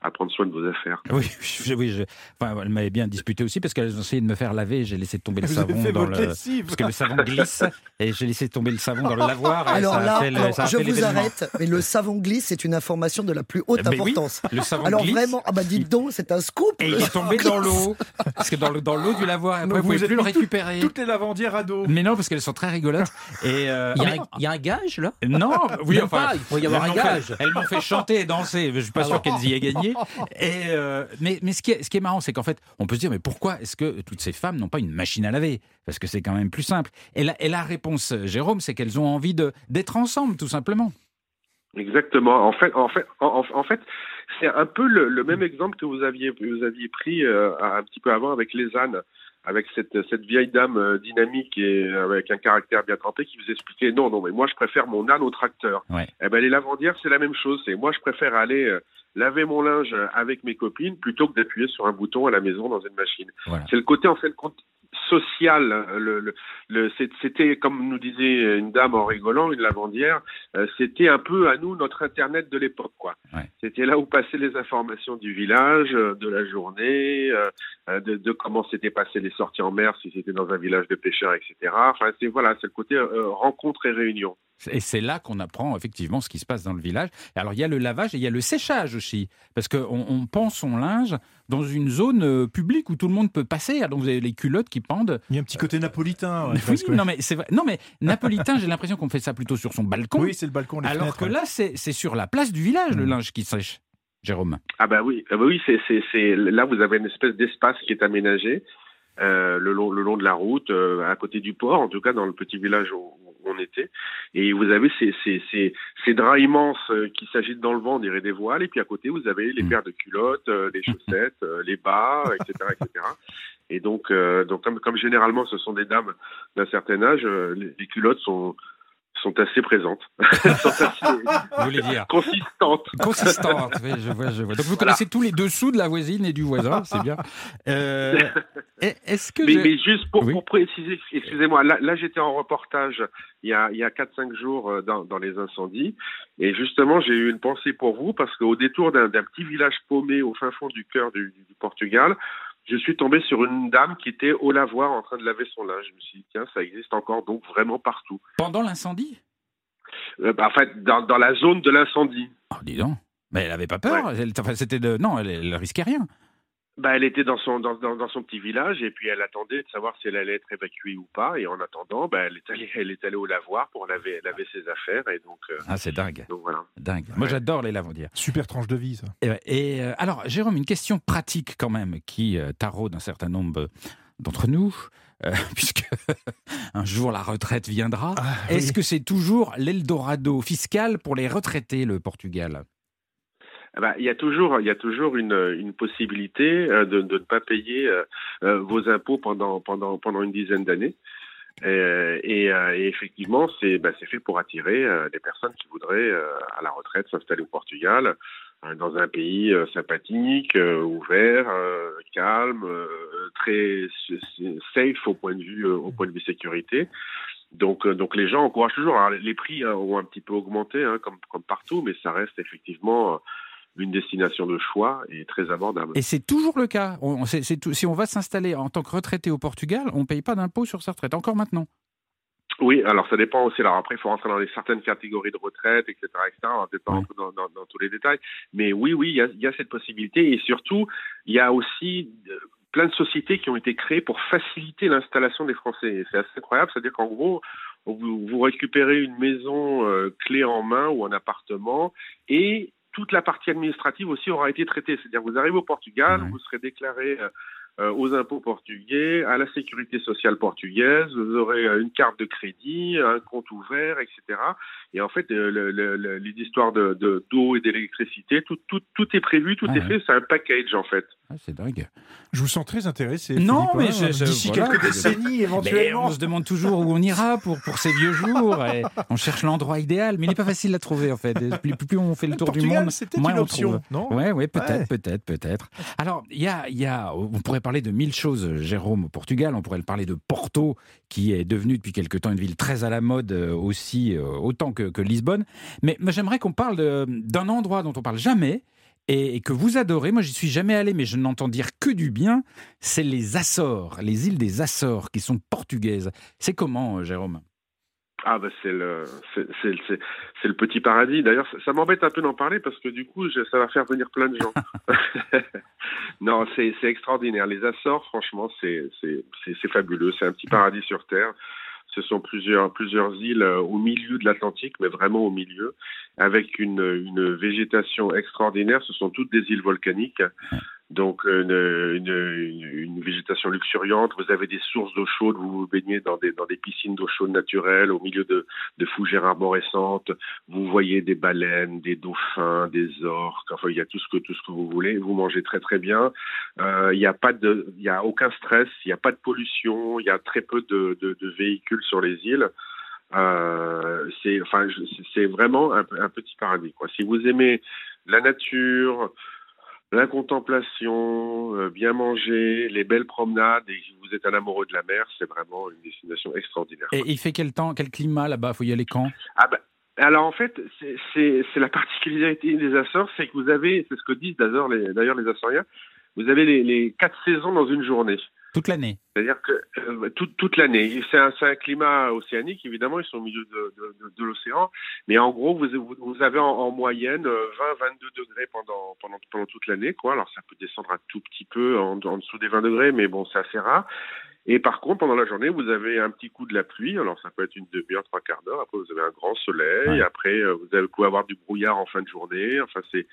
F: à prendre soin de vos affaires.
C: Oui, je- oui je- enfin, elle m'avait bien disputé aussi parce qu'elles ont essayé de me faire laver. J'ai laissé tomber le
E: Vous avez
C: savon
E: fait
C: dans
E: votre
C: le.
E: lessive.
C: Parce que le savon glisse et j'ai laissé tomber le savon dans le lavoir. Et
D: Alors
C: ça a
D: là,
C: fait le-
D: alors,
C: ça a
D: je vous arrête, mais le savon glisse, c'est une information de la plus haute
C: Mais oui,
D: importance.
C: Le savon
D: Alors
C: glisse.
D: vraiment, ah bah dites donc, c'est un scoop.
C: Et il est tombé dans l'eau. Parce que dans le- dans l'eau du lavoir, après,
E: Donc
C: vous pouvez
E: vous
C: plus le
E: tout-
C: récupérer.
E: Toutes les lavandières à dos.
C: Mais non, parce qu'elles sont très rigolotes. Et euh,
G: Il y, a
C: mais-
G: un- il y a un gage là?
C: Non, oui, enfin,
G: pas, il faut y avoir
C: elles
G: un
C: m'ont fait-
G: gage.
C: Elles m'ont fait chanter et danser. Je suis pas
G: Ah
C: sûr qu'elles y aient gagné. Et euh, mais mais ce qui est ce qui est marrant, c'est qu'en fait, on peut se dire mais pourquoi est-ce que toutes ces femmes n'ont pas une machine à laver? Parce que c'est quand même plus simple. Et la, et la réponse, Jérôme, c'est qu'elles ont envie de d'être ensemble, tout simplement.
F: Exactement. En fait, en fait, en, en- en fait, c'est un peu le, le même exemple que vous aviez vous aviez pris euh, un petit peu avant avec les ânes, avec cette cette vieille dame euh, dynamique et avec un caractère bien trempé qui vous expliquait non non mais moi je préfère mon âne au tracteur.
C: Ouais.
F: Eh ben les lavandières c'est la même chose. C'est moi je préfère aller euh, laver mon linge avec mes copines plutôt que d'appuyer sur un bouton à la maison dans une machine.
C: Voilà.
F: C'est le côté en fait social. euh, Le, le, le- c'est- c'était comme nous disait une dame en rigolant, une lavandière. Euh, c'était un peu à nous notre internet de l'époque quoi.
C: Ouais.
F: C'était là où passaient les informations du village, euh, de la journée, euh, euh, de, de comment s'étaient passées les sorties en mer si c'était dans un village de pêcheurs, etc. Enfin c'est voilà, c'est le côté euh, rencontre et réunion.
C: Et c'est là qu'on apprend effectivement ce qui se passe dans le village. Alors il y a le lavage et il y a le séchage aussi, parce qu'on on pend son linge dans une zone euh, publique où tout le monde peut passer. Ah, Donc vous avez les culottes qui pendent.
E: Il y a un petit côté napolitain. ouais,
C: Oui,
E: que-
C: non mais c'est vrai. Non mais napolitain, j'ai l'impression qu'on fait ça plutôt sur son balcon.
E: Oui, c'est le balcon, les
C: alors
E: fenêtres,
C: que
E: ouais.
C: là, c'est c'est sur la place du village le
E: Mm.
C: linge qui sèche. Jérôme.
F: Ah bah oui, ah bah oui, c'est c'est c'est là vous avez une espèce d'espace qui est aménagé euh, le long le long de la route, euh, à côté du port, en tout cas dans le petit village où, où on était, et vous avez ces ces ces, ces draps immenses euh, qui s'agitent dans le vent, on dirait des voiles, et puis à côté vous avez les
C: Mm.
F: paires de culottes, euh, les chaussettes, euh, les bas, etc., etc. Et donc euh, donc comme comme généralement ce sont des dames d'un certain âge, euh, les, les culottes sont sont assez présentes, sont assez
C: Vous voulez dire
F: consistantes.
C: consistante. oui, je vois, je vois. Donc vous
F: Voilà.
C: connaissez tous les dessous de la voisine et du voisin, c'est bien. Euh, Est-ce que
F: Mais,
C: je-
F: mais juste pour,
C: Oui.
F: pour préciser, excusez-moi, là, là j'étais en reportage il y a, il y a 4-5 jours euh, dans, dans les incendies, et justement j'ai eu une pensée pour vous, parce qu'au détour d'un d'un petit village paumé au fin fond du cœur du, du Portugal, je suis tombé sur une dame qui était au lavoir en train de laver son linge. Je me suis dit, tiens, ça existe encore donc vraiment partout.
C: pendant l'incendie?
F: Euh, bah, en fait, dans, dans la zone de l'incendie.
C: Oh, dis donc. Mais elle avait pas peur. Elle- enfin, c'était de... Non, elle, elle risquait rien.
F: Bah, elle était dans son, dans, dans, dans son petit village et puis elle attendait de savoir si elle allait être évacuée ou pas. Et en attendant, bah, elle, est allée, elle est allée au lavoir pour laver, laver ses affaires. Et donc, euh,
C: Ah, c'est dingue.
F: donc voilà.
C: Dingue. Moi,
F: Ouais.
C: j'adore les lavandières.
E: Super tranche de vie, ça.
C: Et, et, euh, alors, Jérôme, une question pratique quand même qui euh, taraude un certain nombre d'entre nous, euh, puisque un jour la retraite viendra.
E: Ah,
C: Est-ce que c'est toujours l'Eldorado fiscal pour les retraités, le Portugal?
F: Ah bah, il y a toujours, il y a toujours une, une possibilité euh, de, de ne pas payer euh, euh, vos impôts pendant, pendant, pendant une dizaine d'années. Et, euh, et effectivement, c'est bah, fait pour attirer des personnes qui voudraient à la retraite s'installer au Portugal, dans un pays sympathique, ouvert, calme, très safe au point de vue au point de vue sécurité. Donc, donc les gens encouragent toujours. Alors, les prix hein, ont un petit peu augmenté, hein, comme, comme partout, mais ça reste effectivement une destination de choix et très abordable.
C: Et c'est toujours le cas. On- tout- si on va s'installer en tant que retraité au Portugal, on ne paye pas d'impôt sur sa retraite, encore maintenant.
F: Oui, alors ça dépend aussi. Alors après, il faut rentrer dans les certaines catégories de retraite, etc., etc. On va peut-être pas rentrer dans, dans- dans tous les détails, mais oui, oui, il y a, il y a cette possibilité et surtout, il y a aussi euh, plein de sociétés qui ont été créées pour faciliter l'installation des Français. C'est assez incroyable, c'est-à-dire qu'en gros, vous, vous récupérez une maison euh, clé en main ou un appartement et toute la partie administrative aussi aura été traitée. C'est-à-dire vous arrivez au Portugal,
C: Ouais.
F: vous serez déclaré euh, euh, aux impôts portugais, à la sécurité sociale portugaise, vous aurez euh, une carte de crédit, un compte ouvert, etc. Et en fait, euh, le- le- le- les histoires de de- d'eau et d'électricité, tout, tout, tout est prévu, tout est fait, c'est un package en fait.
C: Ah, c'est dingue.
E: Je vous sens très intéressé.
C: Non, mais
E: hein.
C: je- je-
E: d'ici
C: voilà.
E: quelques décennies
C: Mais
E: éventuellement.
C: on se demande toujours où on ira pour, pour ces vieux jours. et on cherche l'endroit idéal, mais il n'est pas facile à trouver en fait. Plus, plus on fait le
E: Le
C: tour du monde,
E: c'était
C: moins
E: une
C: on
E: option,
C: trouve.
E: non?
C: Ouais, ouais, peut-être,
E: Ouais.
C: peut-être, peut-être. Alors, il y a, y a, on pourrait parler de mille choses, Jérôme, au Portugal. On pourrait parler de Porto, qui est devenu depuis quelque temps une ville très à la mode euh, aussi, euh, autant que, que Lisbonne. Mais, mais j'aimerais qu'on parle d'un endroit dont on parle jamais. Et, et que vous adorez, moi j'y suis jamais allé, mais je n'entends dire que du bien, c'est les Açores, les îles des Açores, qui sont portugaises. C'est comment, euh, Jérôme?
F: Ah bah c'est le c'est le petit paradis. D'ailleurs, ça, ça m'embête un peu d'en parler parce que du coup, je- ça va faire venir plein de gens. non, c'est c'est extraordinaire. Les Açores, franchement, c'est c'est c'est c'est fabuleux. C'est un petit paradis sur terre. Ce sont plusieurs îles euh, au milieu de l'Atlantique, mais vraiment au milieu, avec une végétation extraordinaire. Ce sont toutes des îles volcaniques. Donc une, une, une- une végétation luxuriante, vous avez des sources d'eau chaude, vous vous baignez dans des, dans des piscines d'eau chaude naturelles au milieu de, de fougères arborescentes, vous voyez des baleines, des dauphins, des orques, enfin il y a tout ce que tout ce que vous voulez, vous mangez très très bien, Euh, il n'y a pas de y a aucun stress, il n'y a pas de pollution, il y a très peu de, de, de véhicules sur les îles. Euh, c'est enfin vraiment un, un petit paradis quoi. Si vous aimez la nature, la contemplation, euh, bien manger, les belles promenades, et que vous êtes un amoureux de la mer, c'est vraiment une destination extraordinaire.
C: Et il fait quel temps, quel climat là-bas? Faut y aller quand?
F: Ah ben, alors en fait, c'est- la particularité des Açores, c'est que vous avez, c'est ce que disent d'ailleurs les, Açoriens, vous avez les, les quatre saisons dans une journée.
C: Toute l'année.
F: C'est-à-dire que euh, toute, toute l'année, c'est un, un climat océanique, évidemment, ils sont au milieu de, de, de, de l'océan, mais en gros, vous, vous, avez en, en moyenne 20-22 degrés pendant, pendant, pendant toute l'année, quoi. Alors ça peut descendre un tout petit peu en, en dessous des 20 degrés, mais bon, c'est assez rare. Et par contre, pendant la journée, vous avez un petit coup de la pluie. Alors, ça peut être une demi-heure, trois quarts d'heure. Après, vous avez un grand soleil.
C: Ouais.
F: Après, euh, vous avez, vous pouvez avoir du brouillard en fin de journée. Enfin, c'est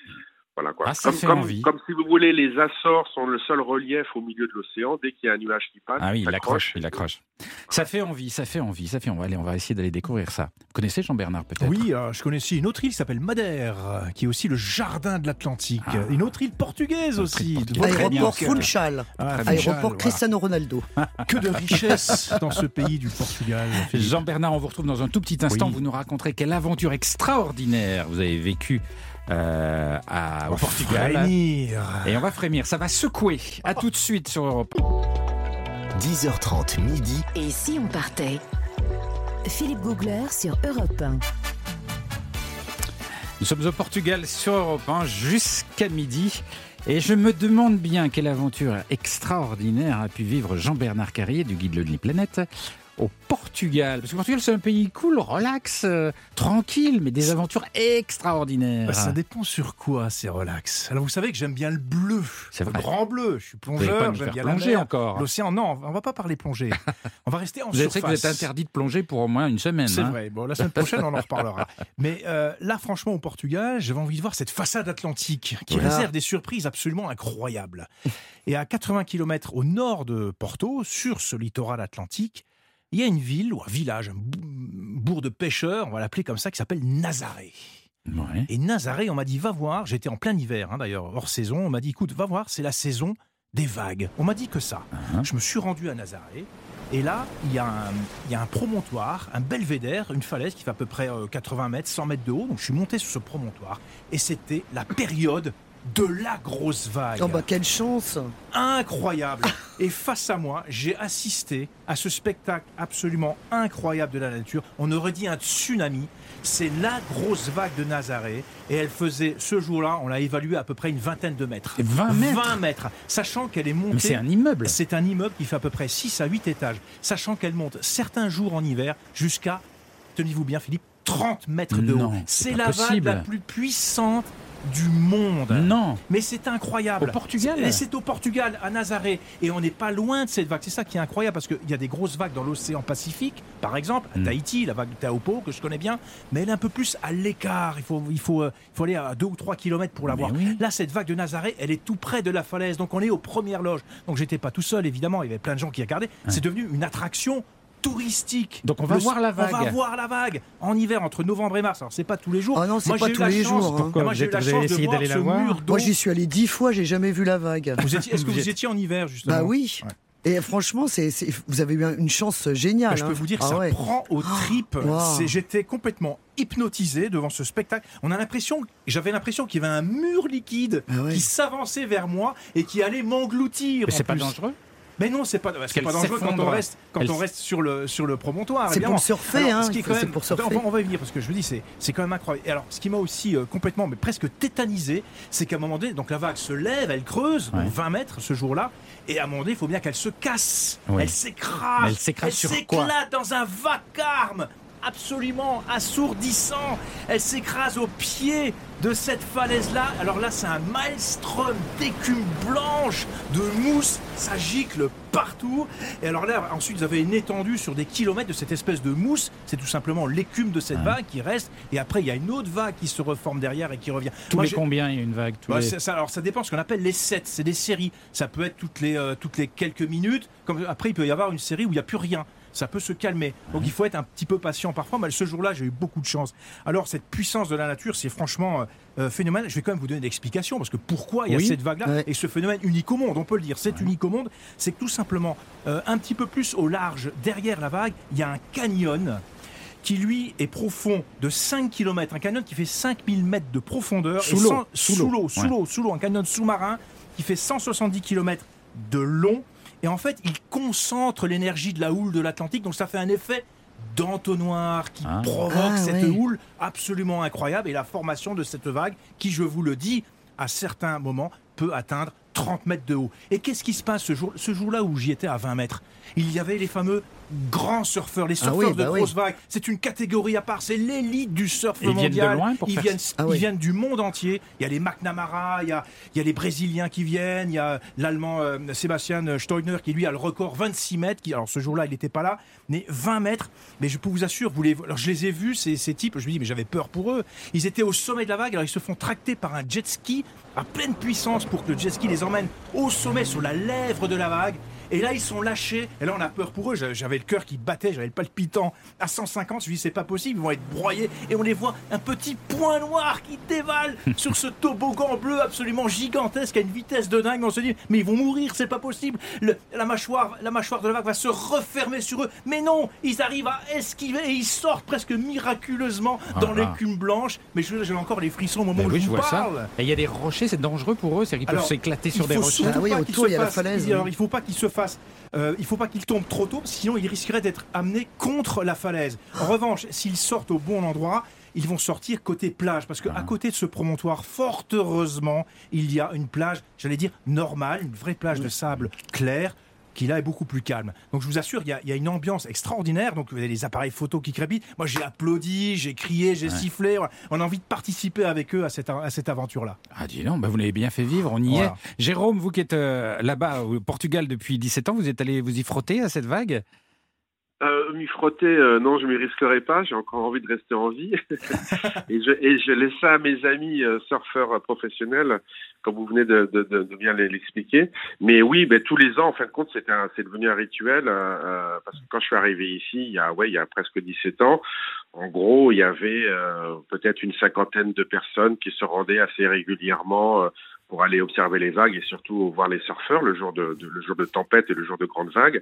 F: voilà quoi.
C: Ah, ça
F: comme,
C: fait
F: comme-
C: envie.
F: comme si vous voulez, les Açores sont le seul relief au milieu de l'océan. Dès qu'il y a un nuage qui passe,
C: Ah oui, il accroche, il accroche. Ça fait envie, ça fait envie, ça fait envie. Allez, on va essayer d'aller découvrir ça. Vous connaissez Jean-Bernard peut-être
E: Oui, euh, je connais aussi une autre île qui s'appelle Madère, euh, qui est aussi le jardin de l'Atlantique.
C: Ah.
E: Une autre île portugaise aussi.
D: Aéroport. Funchal.
E: Ah,
D: Aéroport
E: voilà.
D: Cristiano Ronaldo.
E: Que de richesse dans ce pays du Portugal.
C: Jean-Bernard, on vous retrouve dans un tout petit instant.
E: Oui.
C: Vous nous raconterez quelle aventure extraordinaire vous avez vécue euh, à- au
E: On va
C: Portugal.
E: frémir.
C: Et on va frémir, ça va secouer. À tout de suite sur Europe.
A: 10h30 midi.
B: Et si on partait? Philippe Googler sur Europe 1.
C: Nous sommes au Portugal sur Europe 1 jusqu'à midi. Et je me demande bien quelle aventure extraordinaire a pu vivre Jean-Bernard Carrier du guide Lonely Planet au Portugal. Parce que le Portugal, c'est un pays cool, relax, euh, tranquille, mais des aventures extraordinaires.
E: Bah, ça dépend sur quoi c'est relax. Alors vous savez que j'aime bien le bleu,
C: C'est
E: le grand bleu. Je suis plongeur, j'aime bien
C: plonger
E: la mer.
C: encore.
E: L'océan, non, on va pas parler plongée. On va rester en
C: Vous
E: surface.
C: vous êtes interdit de plonger pour au moins une semaine.
E: C'est
C: hein.
E: vrai. Bon, la semaine prochaine, on en reparlera. Mais euh, là, franchement, au Portugal, j'avais envie de voir cette façade atlantique qui réserve des surprises absolument incroyables. Et à 80 km au nord de Porto, sur ce littoral atlantique, il y a une ville ou un village, un bou- bourg de pêcheurs, on va l'appeler comme ça, qui s'appelle Nazaré.
C: Ouais.
E: Et Nazaré, on m'a dit, va voir, j'étais en plein hiver, hein, d'ailleurs, hors saison, on m'a dit, écoute, va voir, c'est la saison des vagues. On m'a dit que ça.
C: Uh-huh.
E: Je me suis rendu à Nazaré, et là, il y, a un, il y a un promontoire, un belvédère, une falaise qui fait à peu près euh, 80 mètres, 100 mètres de haut, donc je suis monté sur ce promontoire, et c'était la période de la grosse vague.
D: Oh bah quelle chance
E: incroyable. Et face à moi, j'ai assisté à ce spectacle absolument incroyable de la nature. On aurait dit un tsunami. C'est la grosse vague de Nazaré. Et elle faisait, ce jour-là, on l'a évalué à peu près une vingtaine de mètres.
C: 20 mètres
E: 20 mètres. Sachant qu'elle est montée.
C: Mais c'est un immeuble.
E: C'est un immeuble qui fait à peu près 6 à 8 étages. Sachant qu'elle monte certains jours en hiver jusqu'à, tenez-vous bien Philippe, 30 mètres de
C: Non,
E: haut.
C: c'est
E: la vague la plus puissante du monde.
C: Non.
E: Mais c'est incroyable.
C: Au Portugal
E: Et c'est au Portugal, à Nazaré. Et on n'est pas loin de cette vague. C'est ça qui est incroyable parce qu'il y a des grosses vagues dans l'océan Pacifique, par exemple, à
C: Mm.
E: Tahiti, la vague de Taupo, que je connais bien, mais elle est un peu plus à l'écart. Il faut, il faut, euh, il faut aller à 2 ou 3 kilomètres pour la voir.
C: oui.
E: Là, cette vague de Nazaré, elle est tout près de la falaise. Donc on est aux premières loges. Donc j'étais pas tout seul, évidemment. Il y avait plein de gens qui regardaient. C'est devenu une attraction touristique.
C: Donc, on va voir la
E: On va
C: vague.
E: voir la vague en hiver entre novembre et mars. Alors c'est pas tous les jours.
D: Ah non, c'est pas tous les
E: chance-
D: jours, hein.
C: Pourquoi
E: Moi, j'ai eu la
C: avez
E: chance de
C: essayé
E: voir ce mur d'eau.
D: Moi j'y suis allé dix fois, j'ai jamais vu la vague.
E: Vous étiez- Est-ce que
C: Vous
E: étiez en hiver justement
D: Bah oui.
E: Ouais.
D: Et franchement, c'est, vous avez eu un- une chance géniale.
E: Bah, je peux
D: hein.
E: vous dire,
D: Ah
E: ça
D: ouais.
E: prend aux tripes.
D: wow.
E: C'est- J'étais complètement hypnotisé devant ce spectacle. On a l'impression, j'avais l'impression qu'il y avait un mur liquide
D: Ah ouais.
E: qui s'avançait vers moi et qui allait m'engloutir.
C: Mais c'est pas dangereux
E: Mais non, c'est pas, c'est pas dangereux quand on reste, quand
C: Elle
E: on reste sur le sur le promontoire.
D: C'est pour surfer,
E: Alors,
D: hein,
E: ce qui est quand même-
D: pour surfer.
E: On va, on va y venir parce que je vous dis, c'est c'est quand même incroyable. Et alors, ce qui m'a aussi euh, complètement, mais presque tétanisé, c'est qu'à un moment donné, donc la vague se lève, elle creuse, donc
C: Ouais.
E: 20 mètres ce jour-là, et à un moment donné, il faut bien qu'elle se casse,
C: Oui.
E: elle s'écrase,
C: Elle s'écrase sur quoi?
E: dans un vacarme absolument assourdissant. Elle s'écrase au pied de cette falaise-là. Alors là, c'est un maelstrom d'écume blanche, de mousse, ça gicle partout. Et alors là, ensuite, vous avez une étendue sur des kilomètres de cette espèce de mousse. C'est tout simplement l'écume de cette
C: Ouais.
E: vague qui reste. Et après, il y a une autre vague qui se reforme derrière et qui revient.
C: Tous
E: Moi,
C: les combien il y a une vague tous
E: bah,
C: les-
E: ça, alors ça dépend ce qu'on appelle les sets, c'est des séries. Ça peut être toutes les, euh, toutes les quelques minutes. Comme, après, il peut y avoir une série où il n'y a plus rien. Ça peut se calmer. Donc il faut être un petit peu patient parfois. Mais ce jour-là, j'ai eu beaucoup de chance. Alors cette puissance de la nature, c'est franchement euh, euh, phénoménal. Je vais quand même vous donner l'explication parce que pourquoi il y a cette vague-là
D: Ouais.
E: et ce phénomène unique au monde, on peut le dire. C'est unique au monde. C'est que tout simplement, euh, un petit peu plus au large, derrière la vague, il y a un canyon qui lui est profond de 5 km, un canyon qui fait 5000 mètres de profondeur.
C: Sous l'eau, sous
E: Sous
C: l'eau.
E: sous
C: Ouais.
E: l'eau, sous l'eau, un canyon sous-marin qui fait 170 km de long. Et en fait, il concentre l'énergie de la houle de l'Atlantique, donc ça fait un effet d'entonnoir qui
C: Ah.
E: provoque
D: Ah,
E: cette houle absolument incroyable et la formation de cette vague qui, je vous le dis, à certains moments peut atteindre 30 mètres de haut. Et qu'est-ce qui se passe ce jour ce jour-là où j'y étais à 20 mètres? Il y avait les fameux grands surfeurs, les
D: Ah
E: surfeurs
D: oui,
E: de
D: bah oui.
E: grosses vagues. C'est une catégorie à part, c'est l'élite du surf
C: ils viennent de
E: mondial.
C: loin pour
E: ils,
C: faire
E: viennent,
C: ça
D: Ah
E: ils
D: oui.
E: viennent du monde entier. Il y a les McNamara, il y a, il y a les Brésiliens qui viennent, il y a l'Allemand euh, Sébastien Steiner qui lui a le record 26 mètres. Qui, alors ce jour-là, il n'était pas là, mais 20 mètres. Mais je peux vous assurer, vous les, alors je les ai vus, ces, ces types. Je me dis, mais j'avais peur pour eux. Ils étaient au sommet de la vague, alors ils se font tracter par un jet ski à pleine puissance pour que le jet ski les emmène au sommet, sur la lèvre de la vague. Et là, ils sont lâchés. Et là, on a peur pour eux. J'avais le cœur qui battait, j'avais le palpitant à 150. Je me dis, c'est pas possible, ils vont être broyés. Et on les voit, un petit point noir qui dévale sur ce toboggan bleu absolument gigantesque à une vitesse de dingue. On se dit, mais ils vont mourir, c'est pas possible. Le- la, mâchoire, la mâchoire de la vague va se refermer sur eux. Mais non, ils arrivent à esquiver et ils sortent presque miraculeusement dans
C: Ah là.
E: l'écume blanche. Mais je- j'ai encore les frissons au moment
C: Ben
E: où
C: oui,
E: je vous
C: vois ça. Et il y a des rochers, c'est dangereux pour eux, c'est qu'ils peuvent s'éclater sur des rochers.
D: Ah oui, autour, il y a la falaise,
E: il- alors,
D: oui.
E: il faut pas qu'il se euh, il faut pas qu'il tombe trop tôt, sinon il risquerait d'être amené contre la falaise. En revanche, s'ils sortent au bon endroit, ils vont sortir côté plage, parce qu'à
C: Ah.
E: côté de ce promontoire, fort heureusement, il y a une plage, j'allais dire normale, une vraie plage de sable clair qui là est beaucoup plus calme. Donc je vous assure, il y a, il y a une ambiance extraordinaire. Donc vous avez les appareils photo qui crépitent. Moi j'ai applaudi, j'ai crié, j'ai sifflé. On a envie de participer avec eux à cette, à cette aventure-là.
C: Ah dis donc, bah, vous l'avez bien fait vivre, on y
E: Voilà.
C: est. Jérôme, vous qui êtes euh, là-bas au Portugal depuis 17 ans, vous êtes allé vous y frotter à cette vague?
F: Euh, m'y frotter, euh, non, je m'y risquerai pas. J'ai encore envie de rester en vie. et, je, et je laisse ça à mes amis euh, surfeurs euh, professionnels, comme vous venez de, de, de, de bien l'expliquer. Mais oui, ben, tous les ans, en fin de compte, c'est un, c'est devenu un rituel. euh, euh, parce que quand je suis arrivé ici, il y a, ouais, il y a presque 17 ans, en gros, il y avait euh, peut-être une cinquantaine de personnes qui se rendaient assez régulièrement euh, pour aller observer les vagues et surtout voir les surfeurs le jour de, de- le jour de tempête et le jour de grande vague.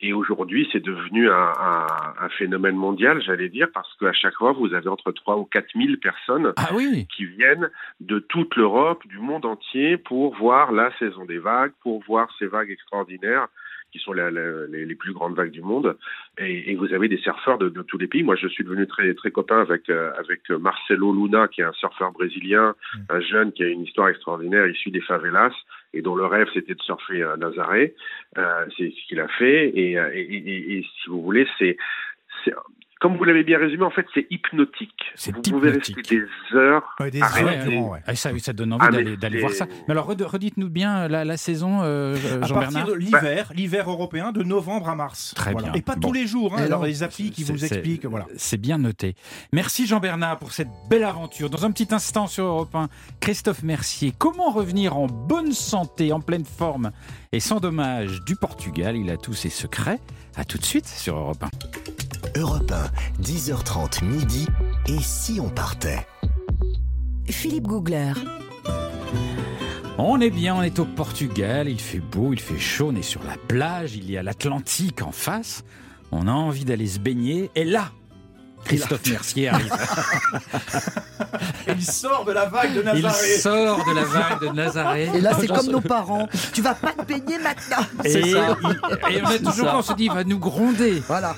F: Et aujourd'hui, c'est devenu un, un, un phénomène mondial, j'allais dire, parce qu'à chaque fois, vous avez entre 3 ou 4 000 personnes
C: Ah oui
F: qui viennent de toute l'Europe, du monde entier, pour voir la saison des vagues, pour voir ces vagues extraordinaires qui sont la- la- les, les plus grandes vagues du monde. Et, et vous avez des surfeurs de, de tous les pays. Moi, je suis devenu très très copain avec euh, avec Marcelo Luna, qui est un surfeur brésilien, un jeune qui a une histoire extraordinaire issu des favelas et dont le rêve c'était de surfer à Nazaré. Euh, c'est ce qu'il a fait. Et, euh, et, si vous voulez, c'est- comme vous l'avez bien résumé, en fait, c'est hypnotique.
C: C'est
F: Vous pouvez
C: hypnotique.
F: rester des heures
E: Ouais, des heures
C: ouais,
F: rester.
E: durant, ouais.
C: Ah, ça, oui, ça donne envie
F: Ah,
C: d'aller voir ça. Mais alors, redi- redites-nous bien la, la saison, euh,
E: À
C: Jean-Bernard.
E: partir de l'hiver, l'hiver européen, de novembre à mars.
C: Très
E: Voilà.
C: bien.
E: Et pas
C: Bon.
E: tous les jours. Hein, alors les applis qui vous expliquent. Voilà.
C: C'est bien noté. Merci Jean-Bernard pour cette belle aventure. Dans un petit instant sur Europe 1, Christophe Mercier. Comment revenir en bonne santé, en pleine forme et sans dommage du Portugal? Il a tous ses secrets. À tout de suite sur Europe 1.
A: Europe 1, 10h30 midi. Et si on partait
B: Philippe Googler.
C: On est bien, on est au Portugal, il fait beau, il fait chaud, on est sur la plage, il y a l'Atlantique en face. On a envie d'aller se baigner. Et là, Christophe Mercier arrive.
E: Et il sort de la vague de
C: Il
E: Nazaré.
C: sort de la vague de Nazaré.
D: Et là, c'est comme nos parents. Tu vas pas te baigner maintenant.
C: Et,
D: C'est ça.
C: il- et on a toujours
G: ça.
C: on se dit, il va nous gronder.
D: Voilà.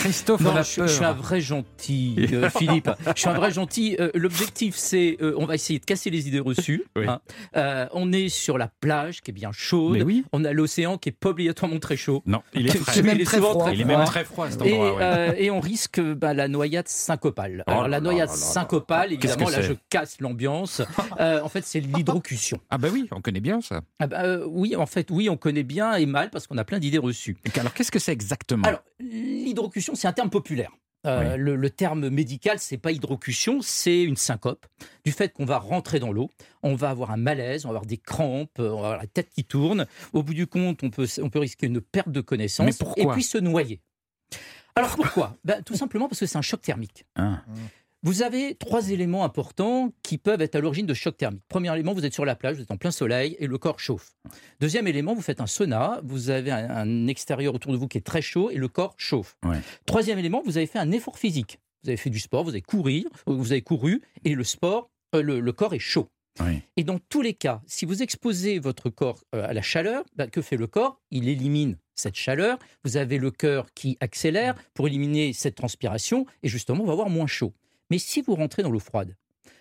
C: Christophe,
G: Non,
C: on a
G: je, je suis un
C: peur.
G: vrai gentil, euh, Philippe. Je suis un vrai gentil. Euh, L'objectif, c'est, euh, on va essayer de casser les idées reçues.
C: Oui.
G: hein. On est sur la plage qui est bien chaude.
C: Mais oui.
G: On a l'océan qui est pas obligatoirement très chaud.
C: Non, il est frais.
D: Même
G: Il est
D: très
G: souvent
D: froid.
G: très
C: Il est même très froid cet
G: Et,
C: endroit. ouais.
G: euh, et on risque bah, la noyade syncopale.
C: Oh
G: Alors la noyade
C: là.
G: syncopale, évidemment, là je casse l'ambiance. En fait, c'est l'hydrocution.
C: Ah bah oui, on connaît bien ça.
G: Ah bah, oui, en fait, oui, on connaît bien et mal parce qu'on a plein d'idées reçues.
C: Alors qu'est-ce que c'est exactement?
G: Alors, l'hydrocution, c'est un terme populaire. Euh, le, le terme médical, c'est pas hydrocution, c'est une syncope. Du fait qu'on va rentrer dans l'eau, on va avoir un malaise, on va avoir des crampes, on va avoir la tête qui tourne. Au bout du compte, on peut, on peut risquer une perte de connaissance et puis se noyer. Alors pourquoi Ben, Tout simplement parce que c'est un choc thermique.
C: Hein
G: Vous avez trois éléments importants qui peuvent être à l'origine de choc thermique. Premier élément, vous êtes sur la plage, vous êtes en plein soleil et le corps chauffe. Deuxième élément, vous faites un sauna, vous avez un, un extérieur autour de vous qui est très chaud et le corps chauffe.
C: Ouais.
G: Troisième élément, vous avez fait un effort physique. Vous avez fait du sport, vous avez couru, vous avez couru et le sport, euh, le, le corps est chaud.
C: Oui.
G: Et dans tous les cas, si vous exposez votre corps euh, à la chaleur, bah, que fait le corps? Il élimine cette chaleur. Vous avez le cœur qui accélère pour éliminer cette transpiration et justement, on va avoir moins chaud. Mais si vous rentrez dans l'eau froide,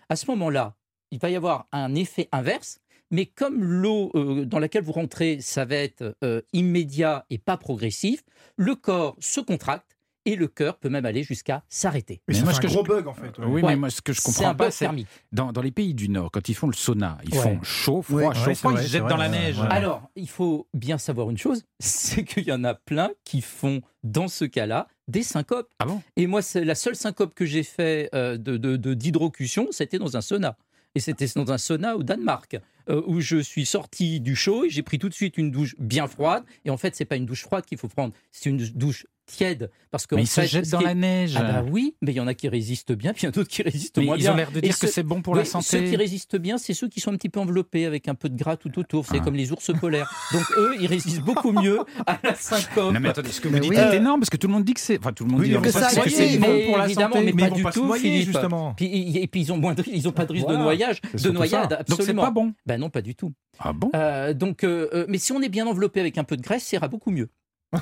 G: à ce moment-là, il va y avoir un effet inverse. Mais comme l'eau euh, dans laquelle vous rentrez, ça va être euh, immédiat et pas progressif, le corps se contracte et le cœur peut même aller jusqu'à s'arrêter.
E: Mais
C: Mais
E: ça
C: moi,
E: fait
C: ce
E: un
C: que
E: gros
C: je-
E: bug en fait. ouais.
C: Oui,
G: Ouais.
C: mais moi ce que je
G: C'est
C: comprends
G: un
C: pas, c'est dans, dans les pays du Nord, quand ils font le sauna, ils
G: Ouais.
C: font chaud, froid,
D: Ouais.
C: chaud,
E: Ouais,
C: froid,
E: c'est
C: ils se jettent
E: c'est
C: dans
E: vrai,
C: la neige.
E: ouais.
G: Alors, il faut bien savoir une chose, c'est qu'il y en a plein qui font, dans ce cas-là, des syncopes.
C: Ah bon?
G: Et moi, c'est la seule syncope que j'ai fait euh, de, de- de- d'hydrocution, c'était dans un sauna. Et c'était dans un sauna au Danemark, euh, où je suis sorti du chaud et j'ai pris tout de suite une douche bien froide. Et en fait, c'est pas une douche froide qu'il faut prendre, c'est une douche tiède. Parce que
C: Mais ils se
G: fait,
C: jettent
G: ce
C: dans
G: est-
C: la neige.
G: Ah bah oui, mais il y en a qui résistent bien, puis il y en a d'autres qui résistent
C: Mais
G: moins
C: ils
G: bien.
C: ont l'air de dire que c'est bon pour
G: oui,
C: la
G: Ceux qui
C: santé.
G: résistent bien, c'est ceux qui sont un petit peu enveloppés avec un peu de gras tout autour. C'est
C: Ah.
G: comme les ours polaires. Donc eux, ils résistent beaucoup mieux à la syncope.
C: Non mais attendez, ce que vous
D: Mais
C: dites
D: oui.
C: est énorme parce que tout le monde dit que c'est, enfin tout le monde
E: Oui,
C: dit
E: que ça
C: c'est que
E: aide,
C: c'est bon pour la santé.
G: mais
E: Mais
G: pas
E: ils
G: du
E: pas se
G: tout,
E: noyer
G: Philippe.
E: justement.
G: Puis, et puis ils ont moins de, ils ont pas de risque de noyage, de noyade.
C: Donc c'est
G: absolument.
C: pas bon.
G: Ben non, pas du tout.
C: Ah bon?
G: Euh, donc, euh, euh, mais si on est bien enveloppé avec un peu de graisse, ça ira beaucoup mieux.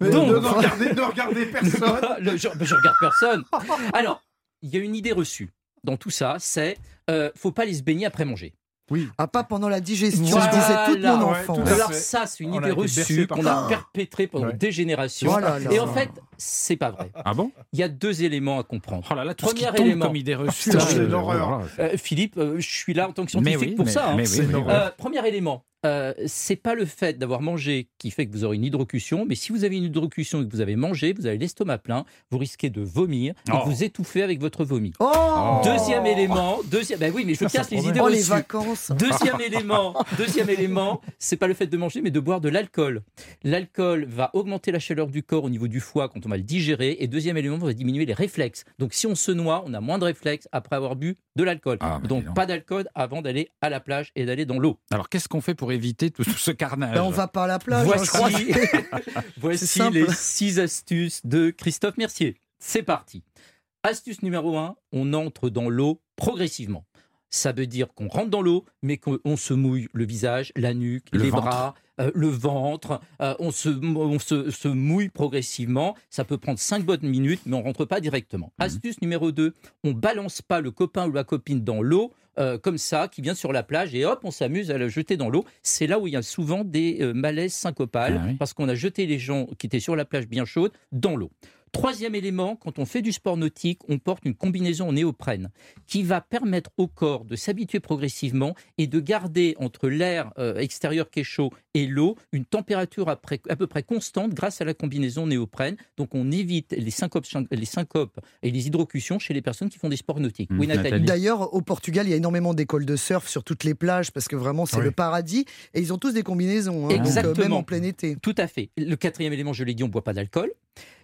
G: Donc-
E: ne regardez, ne regardez personne.
G: Le- je, je regarde personne. Alors, il y a une idée reçue dans tout ça, c'est euh, faut pas aller se baigner après manger.
D: Ah, pas pendant la digestion,
G: Voilà.
D: je disais toute mon
E: Ouais,
D: enfance.
E: tout
G: Alors ça, c'est une
E: On
G: idée reçue qu'on a perpétrée pendant
E: Ouais.
G: des générations.
D: Oh là.
G: Et en fait, c'est pas vrai.
C: Ah bon?
G: Il y a deux éléments à comprendre.
C: Oh là là, tout ce qui
G: Premier
C: tombe
G: élément.
C: comme idée reçue.
E: C'est l'horreur.
G: Euh, Philippe, euh, je suis là en tant que
C: Mais
G: scientifique
C: oui,
G: pour
C: mais-
G: ça. hein.
C: mais oui, oui, oui.
G: Euh, premier élément, euh, c'est pas le fait d'avoir mangé qui fait que vous aurez une hydrocution, mais si vous avez une hydrocution et que vous avez mangé, vous avez l'estomac plein, vous risquez de vomir et
C: Oh.
G: vous étouffer avec votre vomi.
D: Oh,
G: Deuxième élément, deuxième, ben oui, mais je casse les idées
D: Oh, les
G: reçues.
D: vacances
G: Deuxième élément, deuxième élément, c'est pas le fait de manger, mais de boire de l'alcool. L'alcool va augmenter la chaleur du corps au niveau du foie quand on va le digérer. Et deuxième élément, va diminuer les réflexes. Donc si on se noie, on a moins de réflexes après avoir bu de l'alcool.
C: Ah, bah,
G: donc. pas d'alcool avant d'aller à la plage et d'aller dans l'eau.
C: Alors, qu'est-ce qu'on fait pour éviter tout ce carnage
D: Ben, On va pas à la plage. hein.
G: Voici,
D: simple.
G: les six astuces de Christophe Mercier. C'est parti. Astuce numéro un, on entre dans l'eau progressivement. Ça veut dire qu'on rentre dans l'eau, mais qu'on se mouille le visage, la nuque,
C: Le
G: les
C: ventre.
G: bras, euh, le ventre. euh, on se, on se, se mouille progressivement. Ça peut prendre 5 bonnes minutes, mais on rentre pas directement.
C: Mhm.
G: Astuce numéro 2, on balance pas le copain ou la copine dans l'eau. Euh, comme ça, qui vient sur la plage et hop, on s'amuse à le jeter dans l'eau. C'est là où il y a souvent des euh, malaises syncopales
C: Ah oui.
G: parce qu'on a jeté les gens qui étaient sur la plage bien chaude dans l'eau. Troisième élément, quand on fait du sport nautique, on porte une combinaison en néoprène qui va permettre au corps de s'habituer progressivement et de garder entre l'air euh, extérieur qui est chaud et l'eau une température à, peu près constante grâce à la combinaison néoprène. Donc on évite les syncopes, les syncopes et les hydrocutions chez les personnes qui font des sports nautiques.
C: Mmh,
G: oui, Nathalie.
D: D'ailleurs, au Portugal, il y a énormément d'écoles de surf sur toutes les plages parce que vraiment, c'est
E: Oui.
D: le paradis. Et ils ont tous des combinaisons. hein, donc, euh,
G: Exactement.
D: même en plein été.
G: Tout à fait. Le quatrième élément, je l'ai dit, on ne boit pas d'alcool.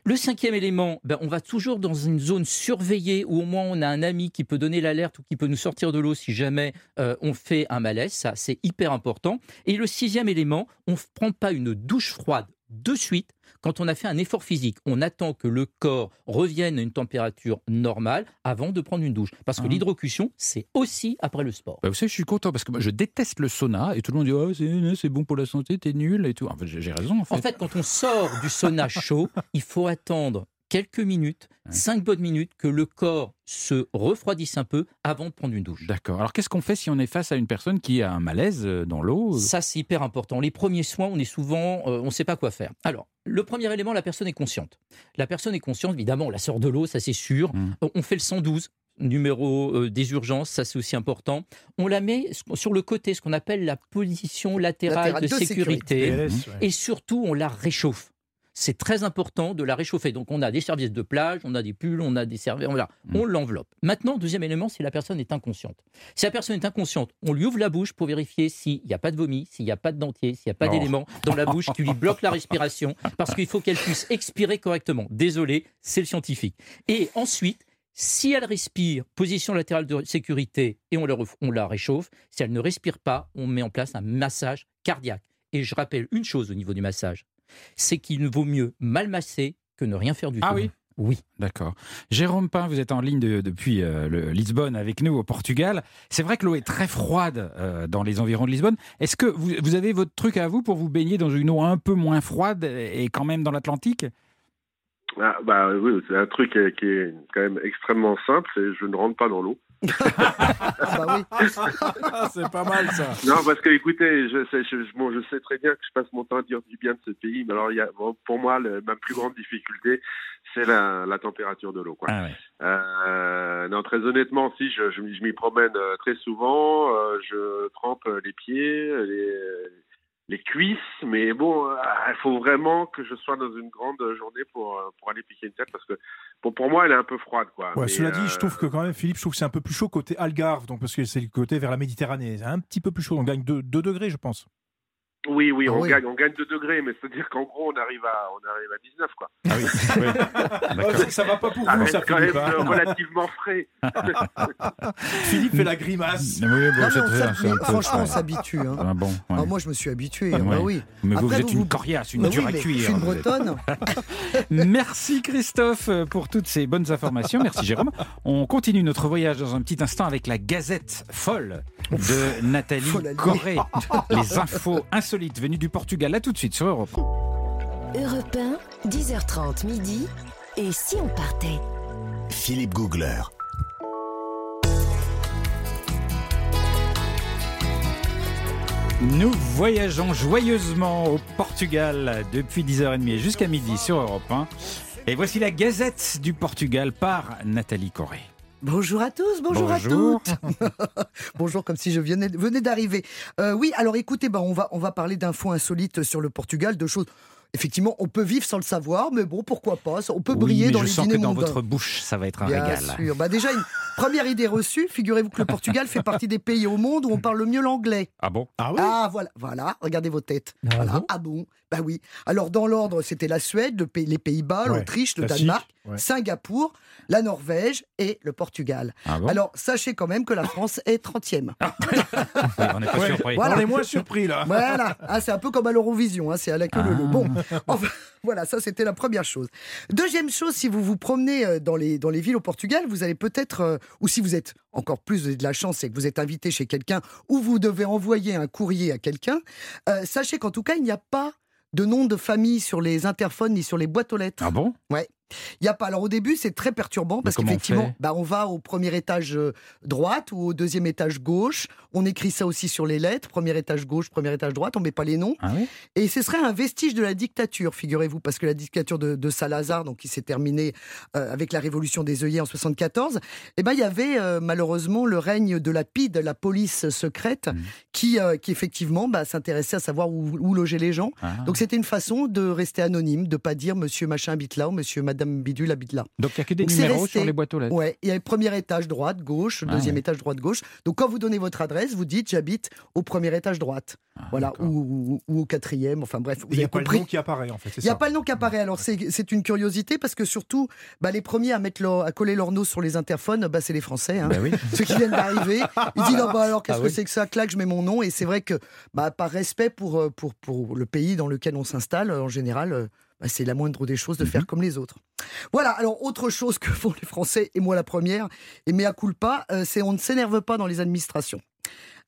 G: Le cinquième élément, ben, on va toujours dans une zone surveillée où au moins on a un ami qui peut donner l'alerte ou qui peut nous sortir de l'eau si jamais euh, on fait un malaise. Ça, c'est hyper important. Et le sixième élément, on ne prend pas une douche froide de suite quand on a fait un effort physique. On attend que le corps revienne à une température normale avant de prendre une douche. Parce que
C: Ah.
G: l'hydrocution, c'est aussi après le sport.
C: Bah, vous savez, je suis content parce que moi, je déteste le sauna et tout le monde dit oh, c'est, bon pour la santé, t'es nul et tout. En fait, j'ai j'ai raison en fait.
G: En fait, quand on sort du sauna chaud, il faut attendre quelques minutes,
C: Ouais.
G: cinq bonnes minutes, que le corps se refroidisse un peu avant de prendre une douche.
C: D'accord. Alors qu'est-ce qu'on fait si on est face à une personne qui a un malaise euh, dans l'eau
G: Ça, c'est hyper important. Les premiers soins, on est souvent, euh, on ne sait pas quoi faire. Alors, le premier élément, la personne est consciente. La personne est consciente, évidemment, on la sort de l'eau, ça c'est sûr.
C: Mm.
G: Euh, On fait le 112 numéro euh, des urgences, ça c'est aussi important. On la met sur le côté, ce qu'on appelle la position latérale,
D: Latérale
G: de,
D: de
G: sécurité.
E: PLS, ouais.
G: Et surtout, on la réchauffe. C'est très important de la réchauffer. Donc, on a des serviettes de plage, on a des pulls, on a des serviettes, voilà.
C: Mm.
G: on l'enveloppe. Maintenant, deuxième élément, si la personne est inconsciente. Si la personne est inconsciente, on lui ouvre la bouche pour vérifier s'il n'y a pas de vomi, s'il n'y a pas de dentier, s'il n'y a pas d'éléments dans la bouche qui lui bloque la respiration, parce qu'il faut qu'elle puisse expirer correctement. Désolé, c'est le scientifique. Et ensuite, si elle respire, position latérale de sécurité, et on la, on la réchauffe, si elle ne respire pas, on met en place un massage cardiaque. Et je rappelle une chose au niveau du massage, c'est qu'il vaut mieux mal masser que ne rien faire du
C: Ah
G: tout.
C: oui
G: Oui.
C: D'accord. Jérôme Pain, vous êtes en ligne de- depuis euh, le- Lisbonne avec nous au Portugal. C'est vrai que l'eau est très froide euh, dans les environs de Lisbonne. Est-ce que vous, vous avez votre truc à vous pour vous baigner dans une eau un peu moins froide et quand même dans l'Atlantique?
F: Ah, bah oui, c'est un truc qui est, qui est quand même extrêmement simple, c'est je ne rentre pas dans l'eau.
D: Ah bah oui.
E: Ah, c'est pas mal ça.
F: Non, parce que écoutez, je sais, je, bon, je sais très bien que je passe mon temps à dire du bien de ce pays, mais alors il y a, bon, pour moi, le- ma plus grande difficulté, c'est la, la température de l'eau. Quoi.
C: Ah ouais.
F: Euh, non, très honnêtement, si je, je, m'y- je m'y promène euh, très souvent, euh, je trempe les pieds, les, les cuisses, mais bon, euh, il faut vraiment que je sois dans une grande journée pour, euh, pour aller piquer une tête, parce que pour, pour moi, elle est un peu froide. Quoi.
E: Ouais,
F: Mais,
E: cela dit, je
F: euh,
E: trouve que quand même, Philippe, je trouve que c'est un peu plus chaud côté Algarve, donc parce que c'est le côté vers la Méditerranée. C'est un petit peu plus chaud. On gagne 2 degrés, je pense.
F: Oui, oui,
D: Ah
F: on,
D: oui.
F: Gagne, on gagne 2 degrés, mais c'est-à-dire qu'en gros, on arrive à, on arrive à 19, quoi.
C: Ah oui.
E: Que ça va pas pour
F: Ça
E: vous,
F: reste
E: ça,
F: quand
E: Philippe.
F: même
E: hein.
F: relativement frais.
E: Philippe fait la grimace.
C: Oui, bon,
D: Non, mais
C: c'est
D: on
C: très-
D: s'hab-
C: c'est un
D: mais
C: peu-
D: franchement, on s'habitue. hein.
C: Ah bon, ouais.
D: Ah, moi, je me suis habitué.
C: Ouais.
D: Bah oui.
C: Mais vous,
D: Après,
C: vous êtes
D: vous-
C: une coriace, une
D: Bah
C: dure
D: oui,
C: à cuire.
D: Je suis une bretonne.
C: Merci Christophe pour toutes ces bonnes informations. Merci Jérôme. On continue notre voyage dans un petit instant avec la Gazette folle de Nathalie. Corré. Les infos insolites venues du Portugal. À tout de suite sur Europe. 1.
B: Europe 1, 10h30 midi. Et si on partait?
A: Philippe Googler.
C: Nous voyageons joyeusement au Portugal depuis 10h30 et jusqu'à midi sur Europe 1. Et voici la Gazette du Portugal par Nathalie Corré.
D: Bonjour à tous, bonjour,
C: Bonjour.
D: à toutes. bonjour, comme si je venais, venais d'arriver. Euh, oui, alors écoutez, bah, on, va, on va parler d'infos insolites sur le Portugal, de choses. Effectivement, on peut vivre sans le savoir, mais bon, pourquoi pas On peut
C: Oui,
D: briller
C: mais
D: dans
C: je
D: les
C: sens
D: dîners
C: que dans
D: mondains.
C: votre bouche, ça va être un
D: Bien
C: régal.
D: sûr. Bah, déjà, une première idée reçue. Figurez-vous que le Portugal fait partie des pays au monde où on parle le mieux l'anglais.
C: Ah bon?
E: Ah oui?
D: Ah voilà, voilà, regardez vos têtes.
G: Ah
D: voilà.
G: bon?
D: Ah bon? Bah oui. Alors dans l'ordre, c'était la Suède, le pays- les Pays-Bas,
E: Ouais,
D: l'Autriche, le Danemark,
E: ouais.
D: Singapour, la Norvège et le Portugal.
C: Ah bon?
D: Alors sachez quand même que la France est 30e.
C: Oui, On n'est pas
E: Ouais.
C: surpris.
D: Voilà.
E: On est moins surpris là.
D: Voilà, Ah, c'est un peu comme à l'Eurovision, hein, c'est à la queue.
C: Ah.
D: Bon, enfin, voilà, ça c'était la première chose. Deuxième chose, si vous vous promenez euh, dans les, dans les villes au Portugal, vous allez peut-être, euh, ou si vous êtes encore plus, vous avez de la chance, c'est que vous êtes invité chez quelqu'un ou vous devez envoyer un courrier à quelqu'un, euh, sachez qu'en tout cas, il n'y a pas de nom de famille sur les interphones ni sur les boîtes aux lettres.
C: Ah bon?
D: Il y a pas. Alors au début, c'est très perturbant parce qu'effectivement, bah, on va au premier étage euh, droite ou au deuxième étage gauche. On écrit ça aussi sur les lettres, premier étage gauche, premier étage droite. On met pas les noms.
C: Ah oui
D: Et ce serait un vestige de la dictature, figurez-vous, parce que la dictature de, de Salazar, donc qui s'est terminée euh, avec la révolution des œillets en 74, eh ben il y avait euh, malheureusement le règne de la PID, la police secrète,
C: Mhm.
D: qui, euh, qui effectivement bah, s'intéressait à savoir où, où loger les gens.
C: Ah.
D: Donc c'était une façon de rester anonyme, de pas dire Monsieur machin habite là ou Monsieur Madame bidule habite là.
C: Donc il n'y a que des
D: Donc,
C: numéros
D: resté.
C: sur les boîtes aux lettres.
D: Ouais, il y a le premier étage droite, gauche,
C: Ah
D: deuxième
C: ouais.
D: étage droite, gauche. Donc quand vous donnez votre adresse, vous dites j'habite au premier étage droite,
C: Ah,
D: voilà, ou, ou- ou au quatrième. Enfin bref,
E: Il n'y a pas le nom qui apparaît en fait,
D: Il n'y a pas le nom qui apparaît. Alors, c'est c'est une curiosité parce que surtout, bah, les premiers à, mettre leur- à coller leur nose sur les interphones, bah, c'est les Français. hein.
C: Bah oui.
D: Ceux qui viennent d'arriver. Ils disent non, bah, alors qu'est-ce
G: Ah
D: que
G: oui.
D: c'est que ça? Clac, je mets mon nom. Et c'est vrai que bah, par respect pour, euh, pour, pour le pays dans lequel on s'installe, en général, euh, bah, c'est la moindre des choses de
C: Mhm.
D: faire comme les autres. Voilà, alors autre chose que font les Français, et moi la première, et mea culpa, euh, c'est on ne s'énerve pas dans les administrations.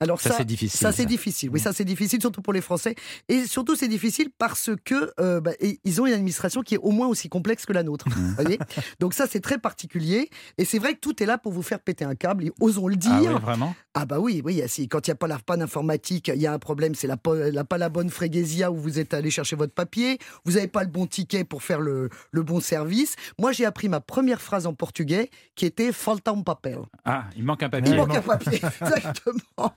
D: Alors
C: Ça, c'est difficile.
D: ça, c'est difficile. Oui, ça, c'est difficile, surtout pour les Français. Et surtout, c'est difficile parce que euh, bah, ils ont une administration qui est au moins aussi complexe que la nôtre. Voyez? Donc ça, c'est très particulier. Et c'est vrai que tout est là pour vous faire péter un câble. Et osons le
C: Ah
D: dire.
C: oui, vraiment?
D: Ah bah oui, oui. Si, quand il n'y a pas la panne informatique, il y a un problème. C'est la, pas la bonne fréguesia où vous êtes allé chercher votre papier. Vous n'avez pas le bon ticket pour faire le, le bon service. Moi, j'ai appris ma première phrase en portugais qui était falta um papel.
C: Ah, il manque un papier.
D: Il manque un papier, exactement.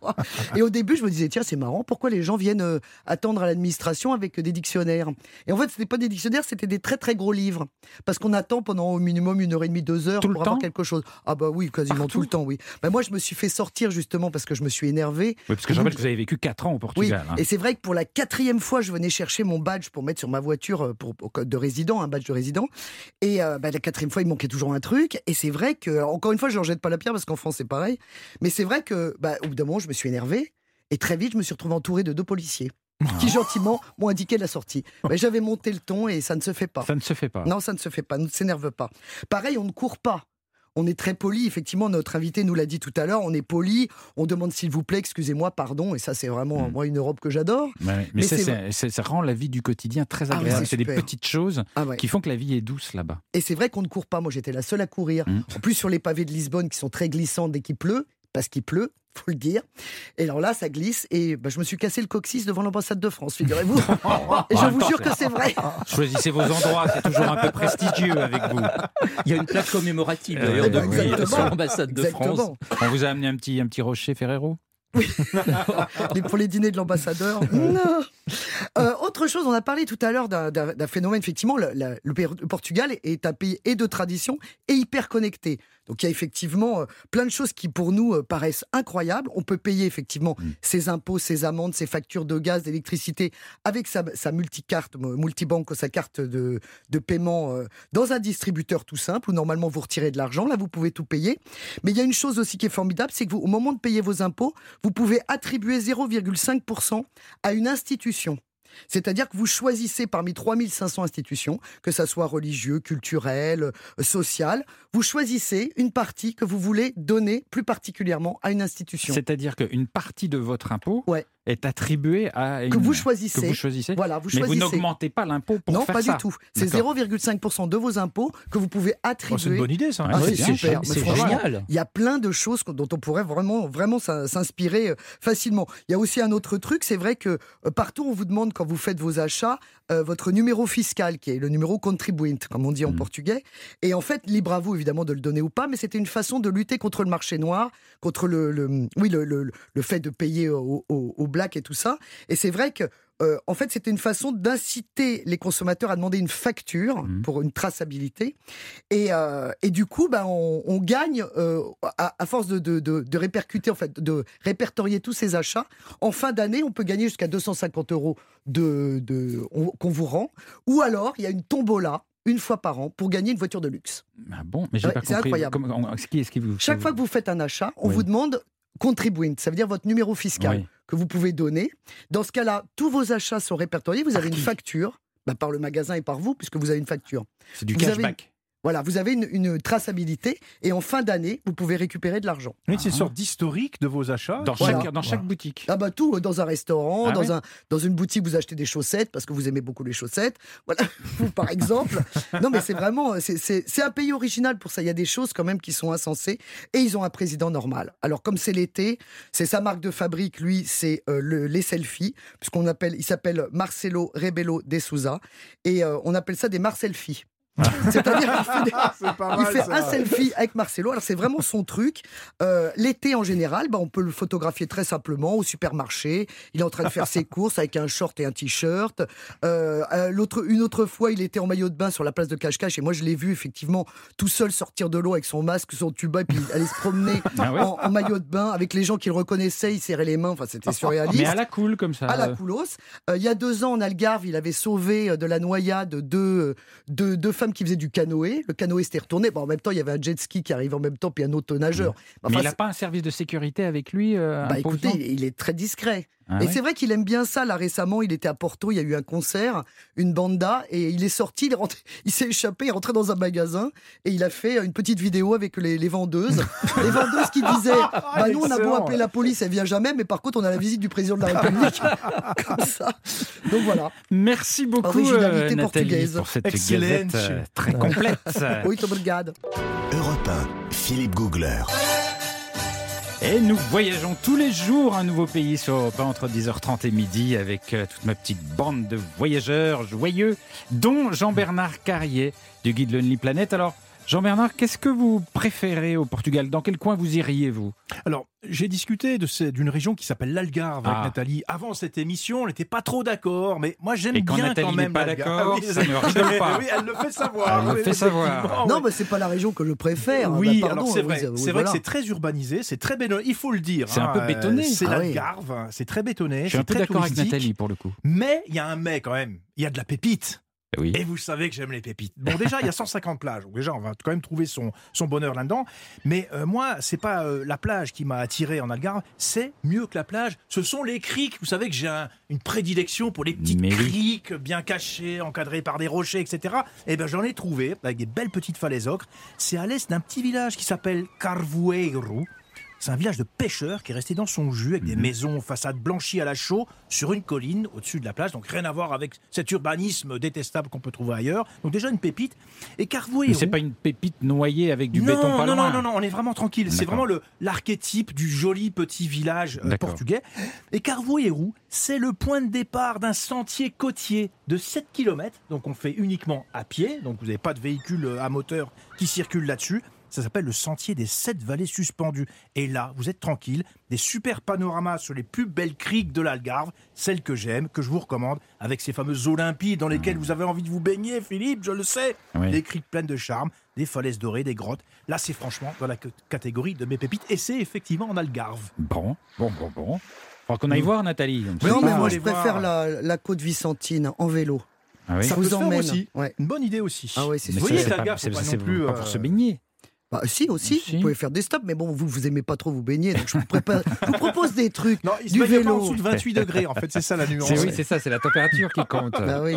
D: Et au début, je me disais, tiens, c'est marrant, pourquoi les gens viennent euh, attendre à l'administration avec des dictionnaires? Et en fait, ce n'était pas des dictionnaires, c'était des très très gros livres. Parce qu'on attend pendant au minimum une heure et demie, deux heures
C: Tout
D: pour avoir
C: temps
D: quelque chose. Ah bah oui, quasiment
C: Partout
D: tout le temps, oui. Bah, moi, je me suis fait sortir justement parce que je me suis énervé.
C: Oui, parce que je rappelle que vous avez vécu 4 ans au
D: Oui,
C: Portugal. hein.
D: et c'est vrai que pour la quatrième fois, je venais chercher mon badge pour mettre sur ma voiture euh, pour, pour- de résident, un badge de résident. Et euh, bah, la quatrième fois, il manquait toujours un truc. Et c'est vrai que, encore une fois, je ne leur jette pas la pierre parce qu'en France, c'est pareil. Mais c'est vrai que, bah, au bout d'un moment, je me suis énervé. Et très vite, je me suis retrouvé entouré de deux policiers qui gentiment m'ont indiqué la sortie. Mais J'avais monté le ton et ça ne se fait pas.
C: Ça ne se fait pas.
D: Non, ça ne se fait pas. Ne s'énerve pas. Pareil, on ne court pas. On est très poli, effectivement, notre invité nous l'a dit tout à l'heure, on est poli, on demande s'il vous plaît, excusez-moi, pardon, et ça c'est vraiment
C: Mm.
D: moi une Europe que j'adore.
C: Mais, mais
D: Mais
C: ça, rend la vie du quotidien très
D: Ah
C: agréable.
D: c'est
C: des petites choses
D: Ah ouais.
C: qui font que la vie est douce là-bas.
D: Et c'est vrai qu'on ne court pas. Moi, j'étais la seule à courir.
C: Mm.
D: En plus, sur les pavés de Lisbonne qui sont très glissants dès qu'il pleut, parce qu'il pleut, faut le dire. Et alors là, ça glisse. Et bah, je me suis cassé le coccyx devant l'ambassade de France, figurez-vous. et je vous jure que c'est vrai.
C: Choisissez vos endroits, c'est toujours un peu prestigieux avec vous.
G: Il y a une plaque commémorative
C: Euh,
G: d'ailleurs
C: eh ben,
G: depuis
D: exactement.
G: sur l'ambassade de France.
C: On vous a amené un petit, un petit rocher Ferrero
D: Les- pour les dîners de l'ambassadeur. Non. Euh, autre chose, on a parlé tout à l'heure d'un- phénomène, effectivement, le, le Portugal est un pays et de tradition et hyper connecté. Donc il y a effectivement euh, plein de choses qui pour nous euh, paraissent incroyables. On peut payer effectivement
C: Mm.
D: ses impôts, ses amendes, ses factures de gaz, d'électricité avec sa, sa multicarte, multibanque, sa carte de, de paiement euh, dans un distributeur tout simple où normalement vous retirez de l'argent. Là, vous pouvez tout payer. Mais il y a une chose aussi qui est formidable, c'est que vous, au moment de payer vos impôts, vous pouvez attribuer 0,5% à une institution. C'est-à-dire que vous choisissez parmi 3500 institutions, que ça soit religieux, culturel, euh, social, vous choisissez une partie que vous voulez donner plus particulièrement à une institution.
C: C'est-à-dire qu'une partie de votre impôt
D: Ouais.
C: Est attribué à
D: que vous
C: que
D: choisissez.
C: vous choisissez.
D: Voilà, vous
C: Mais vous
D: choisissez.
C: n'augmentez pas l'impôt pour
D: non,
C: faire
D: pas
C: ça.
D: du tout. C'est
C: D'accord.
D: 0,5% de vos impôts que vous pouvez
E: Oh, c'est une
D: attribuer.
E: bonne idée, ça.
D: Ah,
C: Ouais,
D: c'est super.
G: C'est génial.
D: Il y a plein de choses dont on pourrait vraiment, vraiment s'in- s'inspirer euh, facilement. Il y a aussi un autre truc, c'est vrai que euh, partout on vous demande quand vous faites vos achats euh, votre numéro fiscal, qui est le numéro contribuint, comme on dit en
C: Mm.
D: portugais. Et en fait, libre à vous évidemment de le donner ou pas, mais c'était une façon de lutter contre le marché noir, contre le, le- oui, le, le- le fait de payer au, au- au black et tout ça. Et c'est vrai que euh, en fait, c'était une façon d'inciter les consommateurs à demander une facture
C: Mhm.
D: pour une traçabilité. Et, euh, et du coup, ben, on, on gagne, euh, à, à force de, de, de- de répercuter, en fait, de répertorier tous ces achats. En fin d'année, on peut gagner jusqu'à 250 euros de, de, on- qu'on vous rend. Ou alors, il y a une tombola une fois par an pour gagner une voiture de luxe.
C: Ah bon, mais j'ai
D: Ouais,
C: pas
D: c'est
C: compris.
D: incroyable.
C: Comment- on- ce qui- ce qui vous-
D: Chaque fois que vous faites un achat, on
C: Oui.
D: vous demande contribuint, ça veut dire votre numéro fiscal
C: Oui.
D: Que vous pouvez donner. Dans ce cas-là, tous vos achats sont répertoriés. Vous avez une
C: qui
D: facture, bah, par le magasin et par vous, puisque vous avez une facture.
C: C'est du
D: vous
C: cashback.
D: Voilà, vous avez une, une traçabilité et en fin d'année, vous pouvez récupérer de l'argent.
E: Oui, c'est une
C: Ah.
E: sorte d'historique de vos achats.
C: Dans
D: Voilà.
C: chaque, dans chaque
E: Voilà.
C: boutique.
D: Ah bah tout, dans un restaurant,
C: Ah
D: dans,
C: ouais
D: un, dans une boutique, vous achetez des chaussettes parce que vous aimez beaucoup les chaussettes. Voilà, vous par exemple. Non mais c'est vraiment, c'est- un pays original pour ça. Il y a des choses quand même qui sont insensées et ils ont un président normal. Alors comme c'est l'été, c'est sa marque de fabrique, lui, c'est euh, le- les selfies, puisqu'on appelle, il s'appelle Marcelo Rebelo de Souza et euh, on appelle ça des Marcelfies. C'est-à-dire qu'il fait, il fait un selfie avec Marcelo. Alors c'est vraiment son truc. Euh, L'été en général, bah, on peut le photographier très simplement au supermarché. Il est en train de faire ses courses avec un short et un t-shirt. Euh, euh, l'autre, une autre fois, il était en maillot de bain sur la place de Cache-Cache et moi je l'ai vu effectivement tout seul sortir de l'eau avec son masque, son tuba et puis aller se promener
C: Ah ouais
D: en, en maillot de bain avec les gens qui le reconnaissaient. Il serrait les mains. Enfin, c'était surréaliste
C: Mais à la cool comme ça.
D: à la. Euh, il y a deux ans, en Algarve, il avait sauvé de la noyade deux, deux, deux femmes qui faisaient du canoë. Le canoë s'était retourné. Bon, en même temps, il y avait un jet ski qui arrivait en même temps, puis un autre nageur.
C: Mais il n'a pas un service de sécurité avec lui euh,
D: bah, écoutez, il, il est très discret.
C: Ah
D: et
C: ouais
D: c'est vrai qu'il aime bien ça. Là, récemment, il était à Porto, il y a eu un concert, une banda, et il est sorti, il, est rentré- il s'est échappé, il est rentré dans un magasin, et il a fait une petite vidéo avec les, les vendeuses. les vendeuses qui disaient bah, Nous, on a beau appeler la police, elle vient jamais, mais par contre, on a la visite du président de la République. Comme ça. Donc voilà.
C: Merci beaucoup,
D: Originalité
C: euh,
D: portugaise.
C: pour cette gazette euh, très complète.
D: Oui.
A: Europe 1, Philippe Googler.
C: Et nous voyageons tous les jours un nouveau pays sur Europe 1 entre 10h30 et midi avec euh, toute ma petite bande de voyageurs joyeux, dont Jean-Bernard Carrier du guide Lonely Planet. Alors, Jean-Bernard, qu'est-ce que vous préférez au Portugal? Dans quel coin vous iriez, vous?
E: Alors, j'ai discuté d'une région qui s'appelle l'Algarve avec
C: Ah.
E: Nathalie. Avant cette émission, on n'était pas trop d'accord, mais moi j'aime bien
C: Nathalie
E: quand même
C: pas
E: l'Algarve.
C: d'accord,
E: Ah oui,
C: ça ne rigole pas.
E: Oui, elle le fait savoir.
C: Elle le
E: Oui,
C: fait savoir.
E: effectivement,
D: Non,
E: ouais.
D: mais c'est pas la région que je préfère.
E: Oui,
D: Bah, pardon,
E: alors c'est vrai. c'est vrai
D: voilà.
E: que c'est très urbanisé, c'est très bétonné. Il faut le dire.
C: C'est un
E: hein,
C: peu
E: euh,
C: bétonné.
E: C'est
D: Ah
E: l'Algarve, c'est très bétonné.
C: Je suis un
E: c'est
C: peu
E: très
C: d'accord avec. Nathalie pour le coup.
E: Mais il y a un mais quand même. Il y a de la pépite.
C: Oui.
E: Et vous savez que j'aime les pépites. Bon, déjà, il y a 150 plages. Donc déjà, on va quand même trouver son, son bonheur là-dedans. Mais euh, moi, c'est pas euh, la plage qui m'a attiré en Algarve. C'est mieux que la plage. Ce sont les criques. Vous savez que j'ai un- une prédilection pour les petites
C: Mais
E: criques bien cachées, encadrées par des rochers, etc. Et ben, j'en ai trouvé avec des belles petites falaises ocres. C'est à l'est d'un petit village qui s'appelle Carvoeiro. C'est un village de pêcheurs qui est resté dans son jus avec des
C: Mhm.
E: maisons façades blanchies à la chaux sur une colline au-dessus de la plage. Donc rien à voir avec cet urbanisme détestable qu'on peut trouver ailleurs. Donc déjà une pépite. Et Carvoeiro.
C: Mais c'est pas une pépite noyée avec du
E: non,
C: béton pas
E: non,
C: loin.
E: non, non, non, on est vraiment tranquille. C'est vraiment le- l'archétype du joli petit village euh, portugais. Et Carvoeiro, c'est le point de départ d'un sentier côtier de 7 km. Donc on fait uniquement à pied. Donc vous n'avez pas de véhicule euh, à moteur qui circule là-dessus. Ça s'appelle le sentier des sept vallées suspendues. Et là, vous êtes tranquille, des super panoramas sur les plus belles criques de l'Algarve, celles que j'aime, que je vous recommande, avec ces fameuses Olympies dans lesquelles vous avez envie de vous baigner, Philippe, je le sais.
C: Oui.
E: Des criques pleines de charme, des falaises dorées, des grottes. Là, c'est franchement dans la catégorie de mes pépites. Et c'est effectivement en Algarve.
C: Bon, bon, bon, bon. Faudra qu'on aille voir Nathalie.
E: Oui,
D: Non, mais moi, je préfère la, la côte Vicentine en vélo.
C: Ah oui
E: Ça
D: vous emmène.
E: aussi.
D: Ouais.
E: Une bonne idée aussi.
D: Ah ouais, c'est
E: Vous
C: ça,
E: voyez,
C: c'est
E: la
C: pas,
E: gare,
C: c'est-
E: faut pas non plus,
C: pas
E: euh,
C: pour se baigner.
D: Bah, si, aussi,
C: Si.
D: vous pouvez faire des stops, mais bon, vous, vous aimez pas trop vous baigner, donc je vous, prépare- je vous propose des trucs.
E: Non, il se
D: Du
E: baigne pas
D: vélo.
E: en dessous de 28 degrés, en fait, c'est ça la nuance.
C: C'est oui, c'est ça, c'est la température qui compte.
D: Bah oui.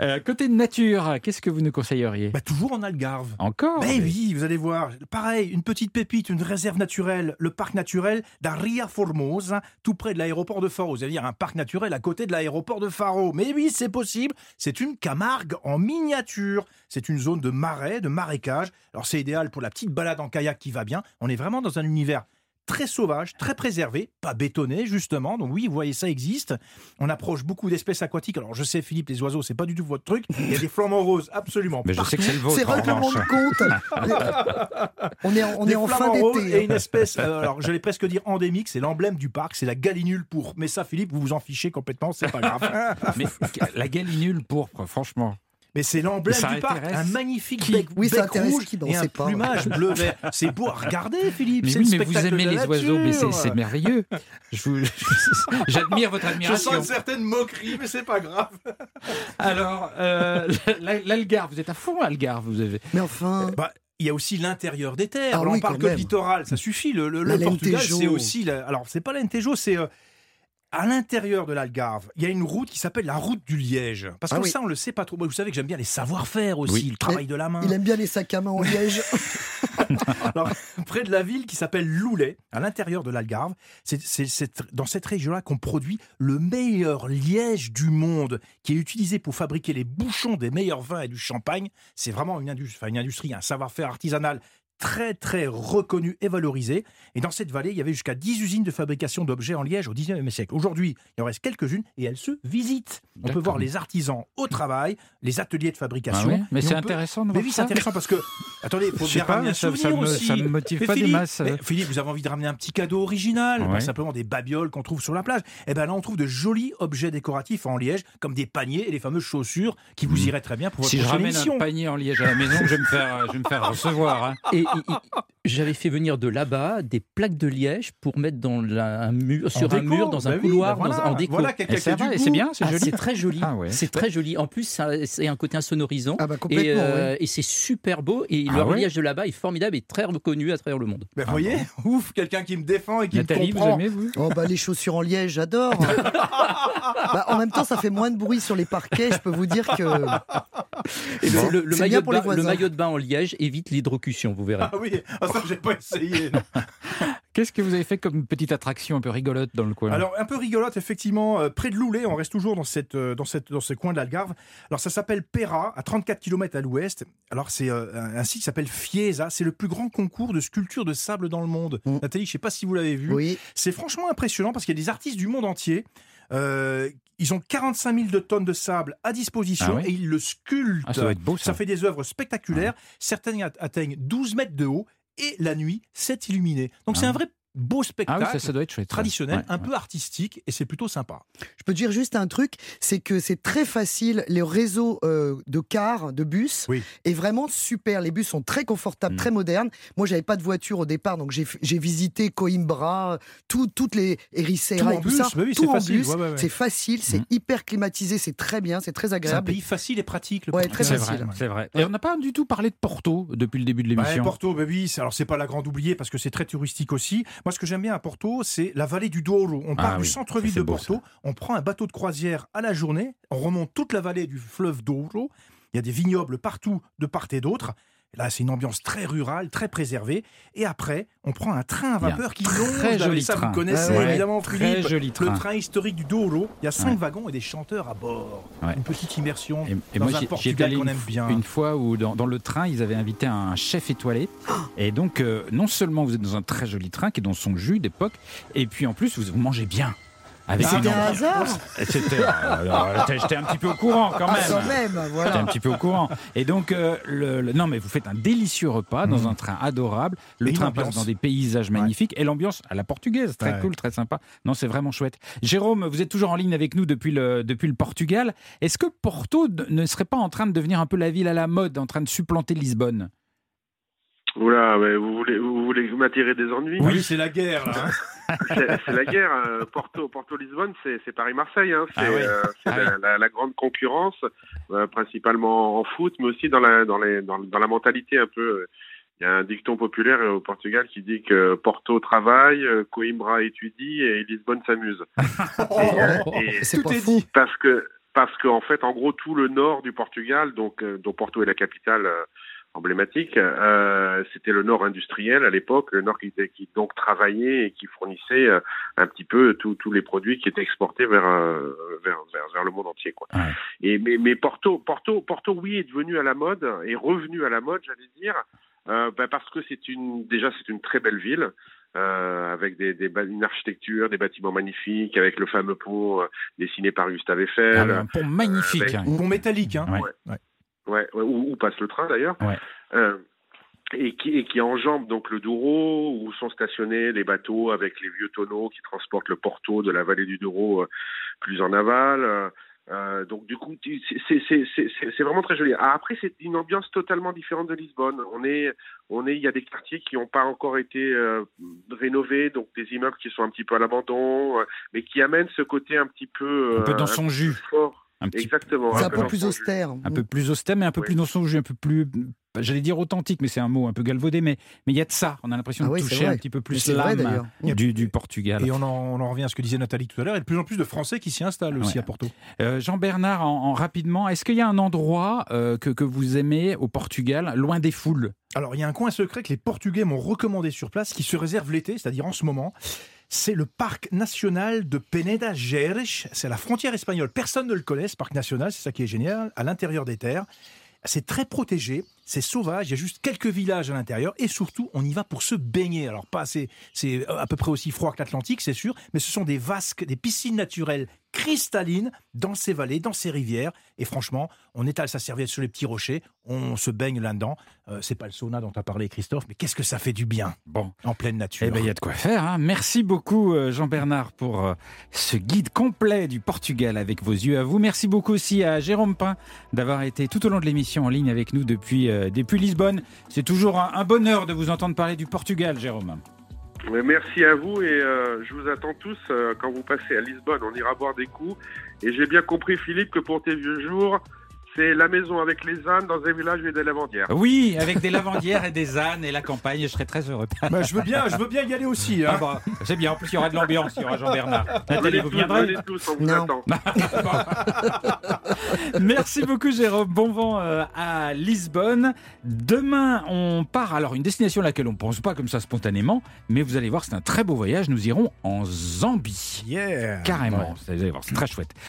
C: Euh, côté nature, qu'est-ce que vous nous conseilleriez?
E: Bah, toujours en Algarve.
C: Encore?
E: Mais oui, vous allez voir. Pareil, une petite pépite, une réserve naturelle, le parc naturel d'Aria Formosa, tout près de l'aéroport de Faro. Vous allez dire un parc naturel à côté de l'aéroport de Faro. Mais oui, c'est possible. C'est une Camargue en miniature. C'est une zone de marais, de marécage. Alors c'est idéal pour la petite balade en kayak qui va bien. On est vraiment dans un univers très sauvage, très préservé, pas bétonné justement. Donc oui, vous voyez, ça existe. On approche beaucoup d'espèces aquatiques. Alors je sais, Philippe, les oiseaux, c'est pas du tout votre truc. Il y a des flamants roses, absolument.
C: Mais je sais que c'est le vôtre.
D: C'est
C: en revanche.
D: de compte. on est, en- on
E: Des
D: est en fin
E: flamants roses
D: d'été.
E: Et une espèce, euh, alors j'allais presque dire endémique, c'est l'emblème du parc, c'est la galinule pourpre. Mais ça, Philippe, vous vous en fichez complètement, c'est pas grave.
C: Mais la galinule pourpre, franchement.
E: Mais c'est l'emblème du parc, un magnifique
C: qui
E: bec,
D: Oui,
E: bec rouge
D: qui,
E: et un
D: pas.
E: plumage bleu-vert. C'est beau à regarder, Philippe.
C: Mais
E: c'est
C: oui, mais vous aimez les oiseaux, mais c'est merveilleux. J'admire votre
E: Je sens
C: admiration.
E: une certaine moquerie, mais c'est pas grave.
C: Alors, euh, la- l'Algarve, vous êtes à fond Algarve, vous avez.
D: Mais enfin,
E: Bah, il y a aussi l'intérieur des terres.
D: Ah
E: alors,
D: oui,
E: on parle que littoral, ça suffit. Le, le-
D: La
E: le Portugal,
D: Lentejo.
E: c'est aussi. la- alors, c'est pas l'Alentejo, c'est. euh, à l'intérieur de l'Algarve, il y a une route qui s'appelle la route du Liège. Parce que
D: Ah oui.
E: ça, on le sait pas trop. Moi, Vous savez que j'aime bien les savoir-faire aussi,
C: Oui.
E: le travail de la main.
D: il aime bien les sacs à main en liège.
E: Alors, près de la ville qui s'appelle Loulet, à l'intérieur de l'Algarve, c'est dans cette région-là qu'on produit le meilleur liège du monde, qui est utilisé pour fabriquer les bouchons des meilleurs vins et du champagne. C'est vraiment une, indus- enfin, une industrie, un savoir-faire artisanal très très reconnu et valorisé. Et dans cette vallée, il y avait jusqu'à 10 usines de fabrication d'objets en liège au 19e siècle. Aujourd'hui, il en reste quelques-unes et elles se visitent. On peut voir les artisans au travail, les ateliers de
C: Ah
E: fabrication.
C: oui, mais c'est
E: peut-
C: intéressant de
E: mais
C: voir
E: oui, c'est intéressant parce que, attendez, faut bien
C: pas,
E: ramener un
C: ça- ça me-
E: aussi.
C: ça me motive
E: Mais
C: pas des
E: Philippe,
C: masses.
E: mais Philippe, vous avez envie de ramener un petit cadeau original,
C: Ouais.
E: pas simplement des babioles qu'on trouve sur la plage. Et ben là, on trouve de jolis objets décoratifs en liège, comme des paniers et les fameuses chaussures qui vous
C: Mm.
E: iraient très bien pour votre
C: Si je ramène
E: émission.
C: un panier en liège à la maison, je vais me faire, je vais me faire recevoir. hein.
G: Et j'avais fait venir de là-bas des plaques de liège pour mettre dans la- un mur, sur un
E: déco,
G: mur, dans un
E: bah oui,
G: couloir,
E: bah voilà,
G: dans- en déco.
E: Voilà
C: c'est bien, c'est
G: Ah,
C: joli.
G: c'est très joli.
C: Ah ouais.
G: C'est très joli. En plus, c'est un côté insonorisant.
D: Ah bah
G: Et, euh,
D: ouais.
G: et c'est super beau. Et
C: Ah
G: le
C: ouais
G: relief de là-bas est formidable et très reconnu à travers le monde.
E: Vous voyez, ouf, quelqu'un qui me défend et qui
C: Nathalie,
E: me
C: vous
E: comprend.
C: aimez, vous?
D: Oh bah les chaussures en liège, j'adore. Bah, en même temps, ça fait moins de bruit sur les parquets. Je peux vous dire que
G: Et le, le- le
D: C'est
G: maillot
D: bien
G: de
D: pour les
G: bain, le
D: voisins.
G: maillot de bain en liège évite l'hydrocution, vous verrez.
E: Ah oui, ah, ça j'ai pas essayé.
C: Qu'est-ce que vous avez fait comme petite attraction un peu rigolote dans le coin?
E: Alors un peu rigolote effectivement, euh, près de Loulet, on reste toujours dans cette euh, dans cette dans ce coin de l'Algarve. Alors ça s'appelle Pera, à 34 km à l'ouest. Alors c'est euh, un, site qui s'appelle Fiesa, c'est le plus grand concours de sculpture de sable dans le monde.
D: Mm.
E: Nathalie, je sais pas si vous l'avez vu.
D: oui.
E: C'est franchement impressionnant parce qu'il y a des artistes du monde entier. Euh, ils ont 45 000 de tonnes de sable à disposition
C: Ah oui
E: et ils le sculptent.
C: Ah, ça beau, ça.
E: Ça fait des œuvres spectaculaires. Certaines at- atteignent 12 mètres de haut et la nuit, c'est illuminé. Donc c'est
C: Ah.
E: un vrai beau
C: Ah
E: spectacle
C: oui, ça, ça doit être chouette.
E: traditionnel,
C: Ouais,
E: un
C: ouais.
E: peu artistique et c'est plutôt sympa.
D: Je peux dire juste un truc, c'est que c'est très facile. Les réseaux euh, de cars, de bus,
E: Oui.
D: est vraiment super. Les bus sont très confortables,
C: Mm.
D: très modernes. Moi, j'avais pas de voiture au départ, donc j'ai j'ai visité Coimbra, tout, toutes les Ericeira
E: Tout
D: et
E: en
D: tout
E: bus,
D: ça.
E: bah oui,
D: tout
E: c'est
D: en
E: facile,
D: bus.
E: ouais, ouais, ouais.
D: C'est facile, c'est
C: Mm.
D: hyper climatisé, c'est très bien, c'est très
E: C'est un
D: agréable.
E: pays facile et pratique. Le
D: très
C: C'est
D: facile.
C: vrai, c'est vrai. Et on n'a pas du tout parlé de Porto depuis le début de
E: Ouais,
C: l'émission.
E: Porto, bah oui, c'est- alors c'est pas la grande oubliée parce que c'est très touristique aussi. Moi, ce que j'aime bien à Porto, c'est la vallée du Douro. On part
C: Ah
E: du
C: oui,
E: centre-ville de
C: beau,
E: Porto, on prend un bateau de croisière à la journée, on remonte toute la vallée du fleuve Douro. Il y a des vignobles partout, de part et d'autre. Là, c'est une ambiance très rurale, très préservée. Et après, on prend un train à vapeur qui
C: très
E: longe. la ça,
C: train.
E: vous connaissez
D: Ah ouais,
E: évidemment,
C: Très
E: Philippe.
C: joli
E: Le
C: train.
E: train historique du Douro. Il y a cinq
C: Ouais.
E: wagons et des chanteurs à bord.
C: Ouais.
E: Une petite immersion
C: Et, et
E: dans
C: moi,
E: un Portugal qu'on
C: une,
E: aime bien.
C: une fois où dans, dans le train, ils avaient invité un chef étoilé. Et donc, euh, non seulement vous êtes dans un très joli train qui est dans son jus d'époque, et puis en plus, vous, vous mangez bien. Avec une
D: C'était un hasard
C: C'était, alors, j'étais- j'étais un petit peu au courant quand même.
D: quand même,
C: J'étais un petit peu au courant. Et donc, euh, le, le- non, mais vous faites un délicieux repas dans
E: Mm.
C: un train adorable. Le
E: Et
C: train passe dans des paysages magnifiques et l'ambiance à la portugaise, très
E: Ouais.
C: cool, très sympa. Non, c'est vraiment chouette. Jérôme, vous êtes toujours en ligne avec nous depuis le, depuis le Portugal. Est-ce que Porto ne- serait pas en train de devenir un peu la ville à la mode, en train de supplanter Lisbonne?
F: Oula, mais vous voulez, vous voulez m'attirer des ennuis?
E: Oui, c'est la guerre, là. hein.
F: C'est c'est la guerre. euh, Porto, Porto, Lisbonne, c'est c'est Paris-Marseille. Hein. C'est
C: Ah ouais.
F: euh, c'est
C: Ah
F: la,
C: ouais.
F: la- la grande concurrence, euh, principalement en foot, mais aussi dans la, dans les, dans, dans la mentalité un peu. Il y a un dicton populaire au Portugal qui dit que Porto travaille, Coimbra étudie et Lisbonne s'amuse. Et, et
D: C'est
E: Tout
D: pas
E: est
D: faux.
F: parce que parce qu'en fait, en gros, tout le nord du Portugal, donc dont Porto est la capitale euh, emblématique, euh, c'était le nord industriel à l'époque, le nord qui, était- qui donc travaillait et qui fournissait euh, un petit peu tous les produits qui étaient exportés vers, euh, vers, vers, vers le monde entier. Quoi.
C: Ouais.
F: Et, mais, mais Porto, Porto, Porto, oui, est devenu à la mode, est revenu à la mode, j'allais dire, euh, ben parce que c'est une, déjà c'est une très belle ville. Euh, avec des, des, une architecture, des bâtiments magnifiques, avec le fameux pont euh, dessiné par Gustave Eiffel.
C: Ah, un pont magnifique.
F: avec-
C: hein.
E: Pont métallique, hein.
C: Ouais.
E: Ouais.
F: Ouais, ouais, où, où passe le train d'ailleurs.
C: Ouais.
F: Euh, et qui, et qui enjambe donc le Douro, où sont stationnés les bateaux avec les vieux tonneaux qui transportent le Porto de la vallée du Douro euh, plus en aval. Euh, donc du coup, c'est- vraiment très joli. Ah, après, c'est une ambiance totalement différente de Lisbonne. On est, on est, il y a des quartiers qui n'ont pas encore été euh, rénovés, donc des immeubles qui sont un petit peu à l'abandon, mais qui amènent ce côté un petit peu,
C: Un peu dans son jus.
F: fort.
C: Un petit
F: Exactement.
D: C'est un peu plus austère.
C: un peu plus austère, mais un peu
F: Oui.
C: plus dans son jus, un peu plus, j'allais dire authentique, mais c'est un mot un peu galvaudé, mais mais il y a de ça. On a l'impression
D: Ah
C: de
D: oui,
C: toucher un petit peu plus l'âme
D: d'ailleurs.
C: du, du Portugal.
E: Et on en, on en revient à ce que disait Nathalie tout à l'heure. Il y a de plus en plus de Français qui s'y installent aussi à Porto.
C: Euh, Jean-Bernard, en, en rapidement, est-ce qu'il y a un endroit euh, que, que vous aimez au Portugal, loin des foules?
E: Alors, il y a un coin secret que les Portugais m'ont recommandé sur place, qui se réserve l'été, c'est-à-dire en ce moment. C'est le parc national de Peneda Gerres. C'est la frontière espagnole. Personne ne le connaît, ce parc national. C'est ça qui est génial. À l'intérieur des terres. C'est très protégé, c'est sauvage, il y a juste quelques villages à l'intérieur et surtout on y va pour se baigner. Alors pas c'est c'est à peu près aussi froid que l'Atlantique, c'est sûr, mais ce sont des vasques, des piscines naturelles cristallines dans ces vallées, dans ces rivières et franchement, on étale sa serviette sur les petits rochers, on se baigne là-dedans. Euh, c'est pas le sauna dont tu as parlé Christophe, mais qu'est-ce que ça fait du bien
C: Bon,
E: en pleine nature.
C: eh ben, il y a de quoi faire. hein. Merci beaucoup, euh, Jean-Bernard, pour euh, ce guide complet du Portugal avec vos yeux à vous. Merci beaucoup aussi à Jérôme Pain d'avoir été tout au long de l'émission en ligne avec nous depuis, euh, depuis Lisbonne. C'est toujours un, bonheur de vous entendre parler du Portugal, Jérôme.
F: Merci à vous et euh, je vous attends tous euh, quand vous passez à Lisbonne. On ira boire des coups. Et j'ai bien compris, Philippe, que pour tes vieux jours, c'est la maison avec les ânes dans un village et des lavandières.
C: Oui, avec des lavandières et des ânes et la campagne, je serais très heureux.
E: Bah, je veux bien, je veux bien y aller aussi. hein.
C: Ah bah, c'est bien, en plus il y aura de l'ambiance, il y aura Jean-Bernard. Nathalie, vous viendrez
F: tous, on vous
D: Non.
F: attend.
C: Merci beaucoup Jérôme, bon vent euh, à Lisbonne. Demain on part, alors une destination à laquelle on ne pense pas comme ça spontanément, mais vous allez voir c'est un très beau voyage, nous irons en Zambie.
E: Yeah.
C: Carrément, vous allez voir, c'est très chouette.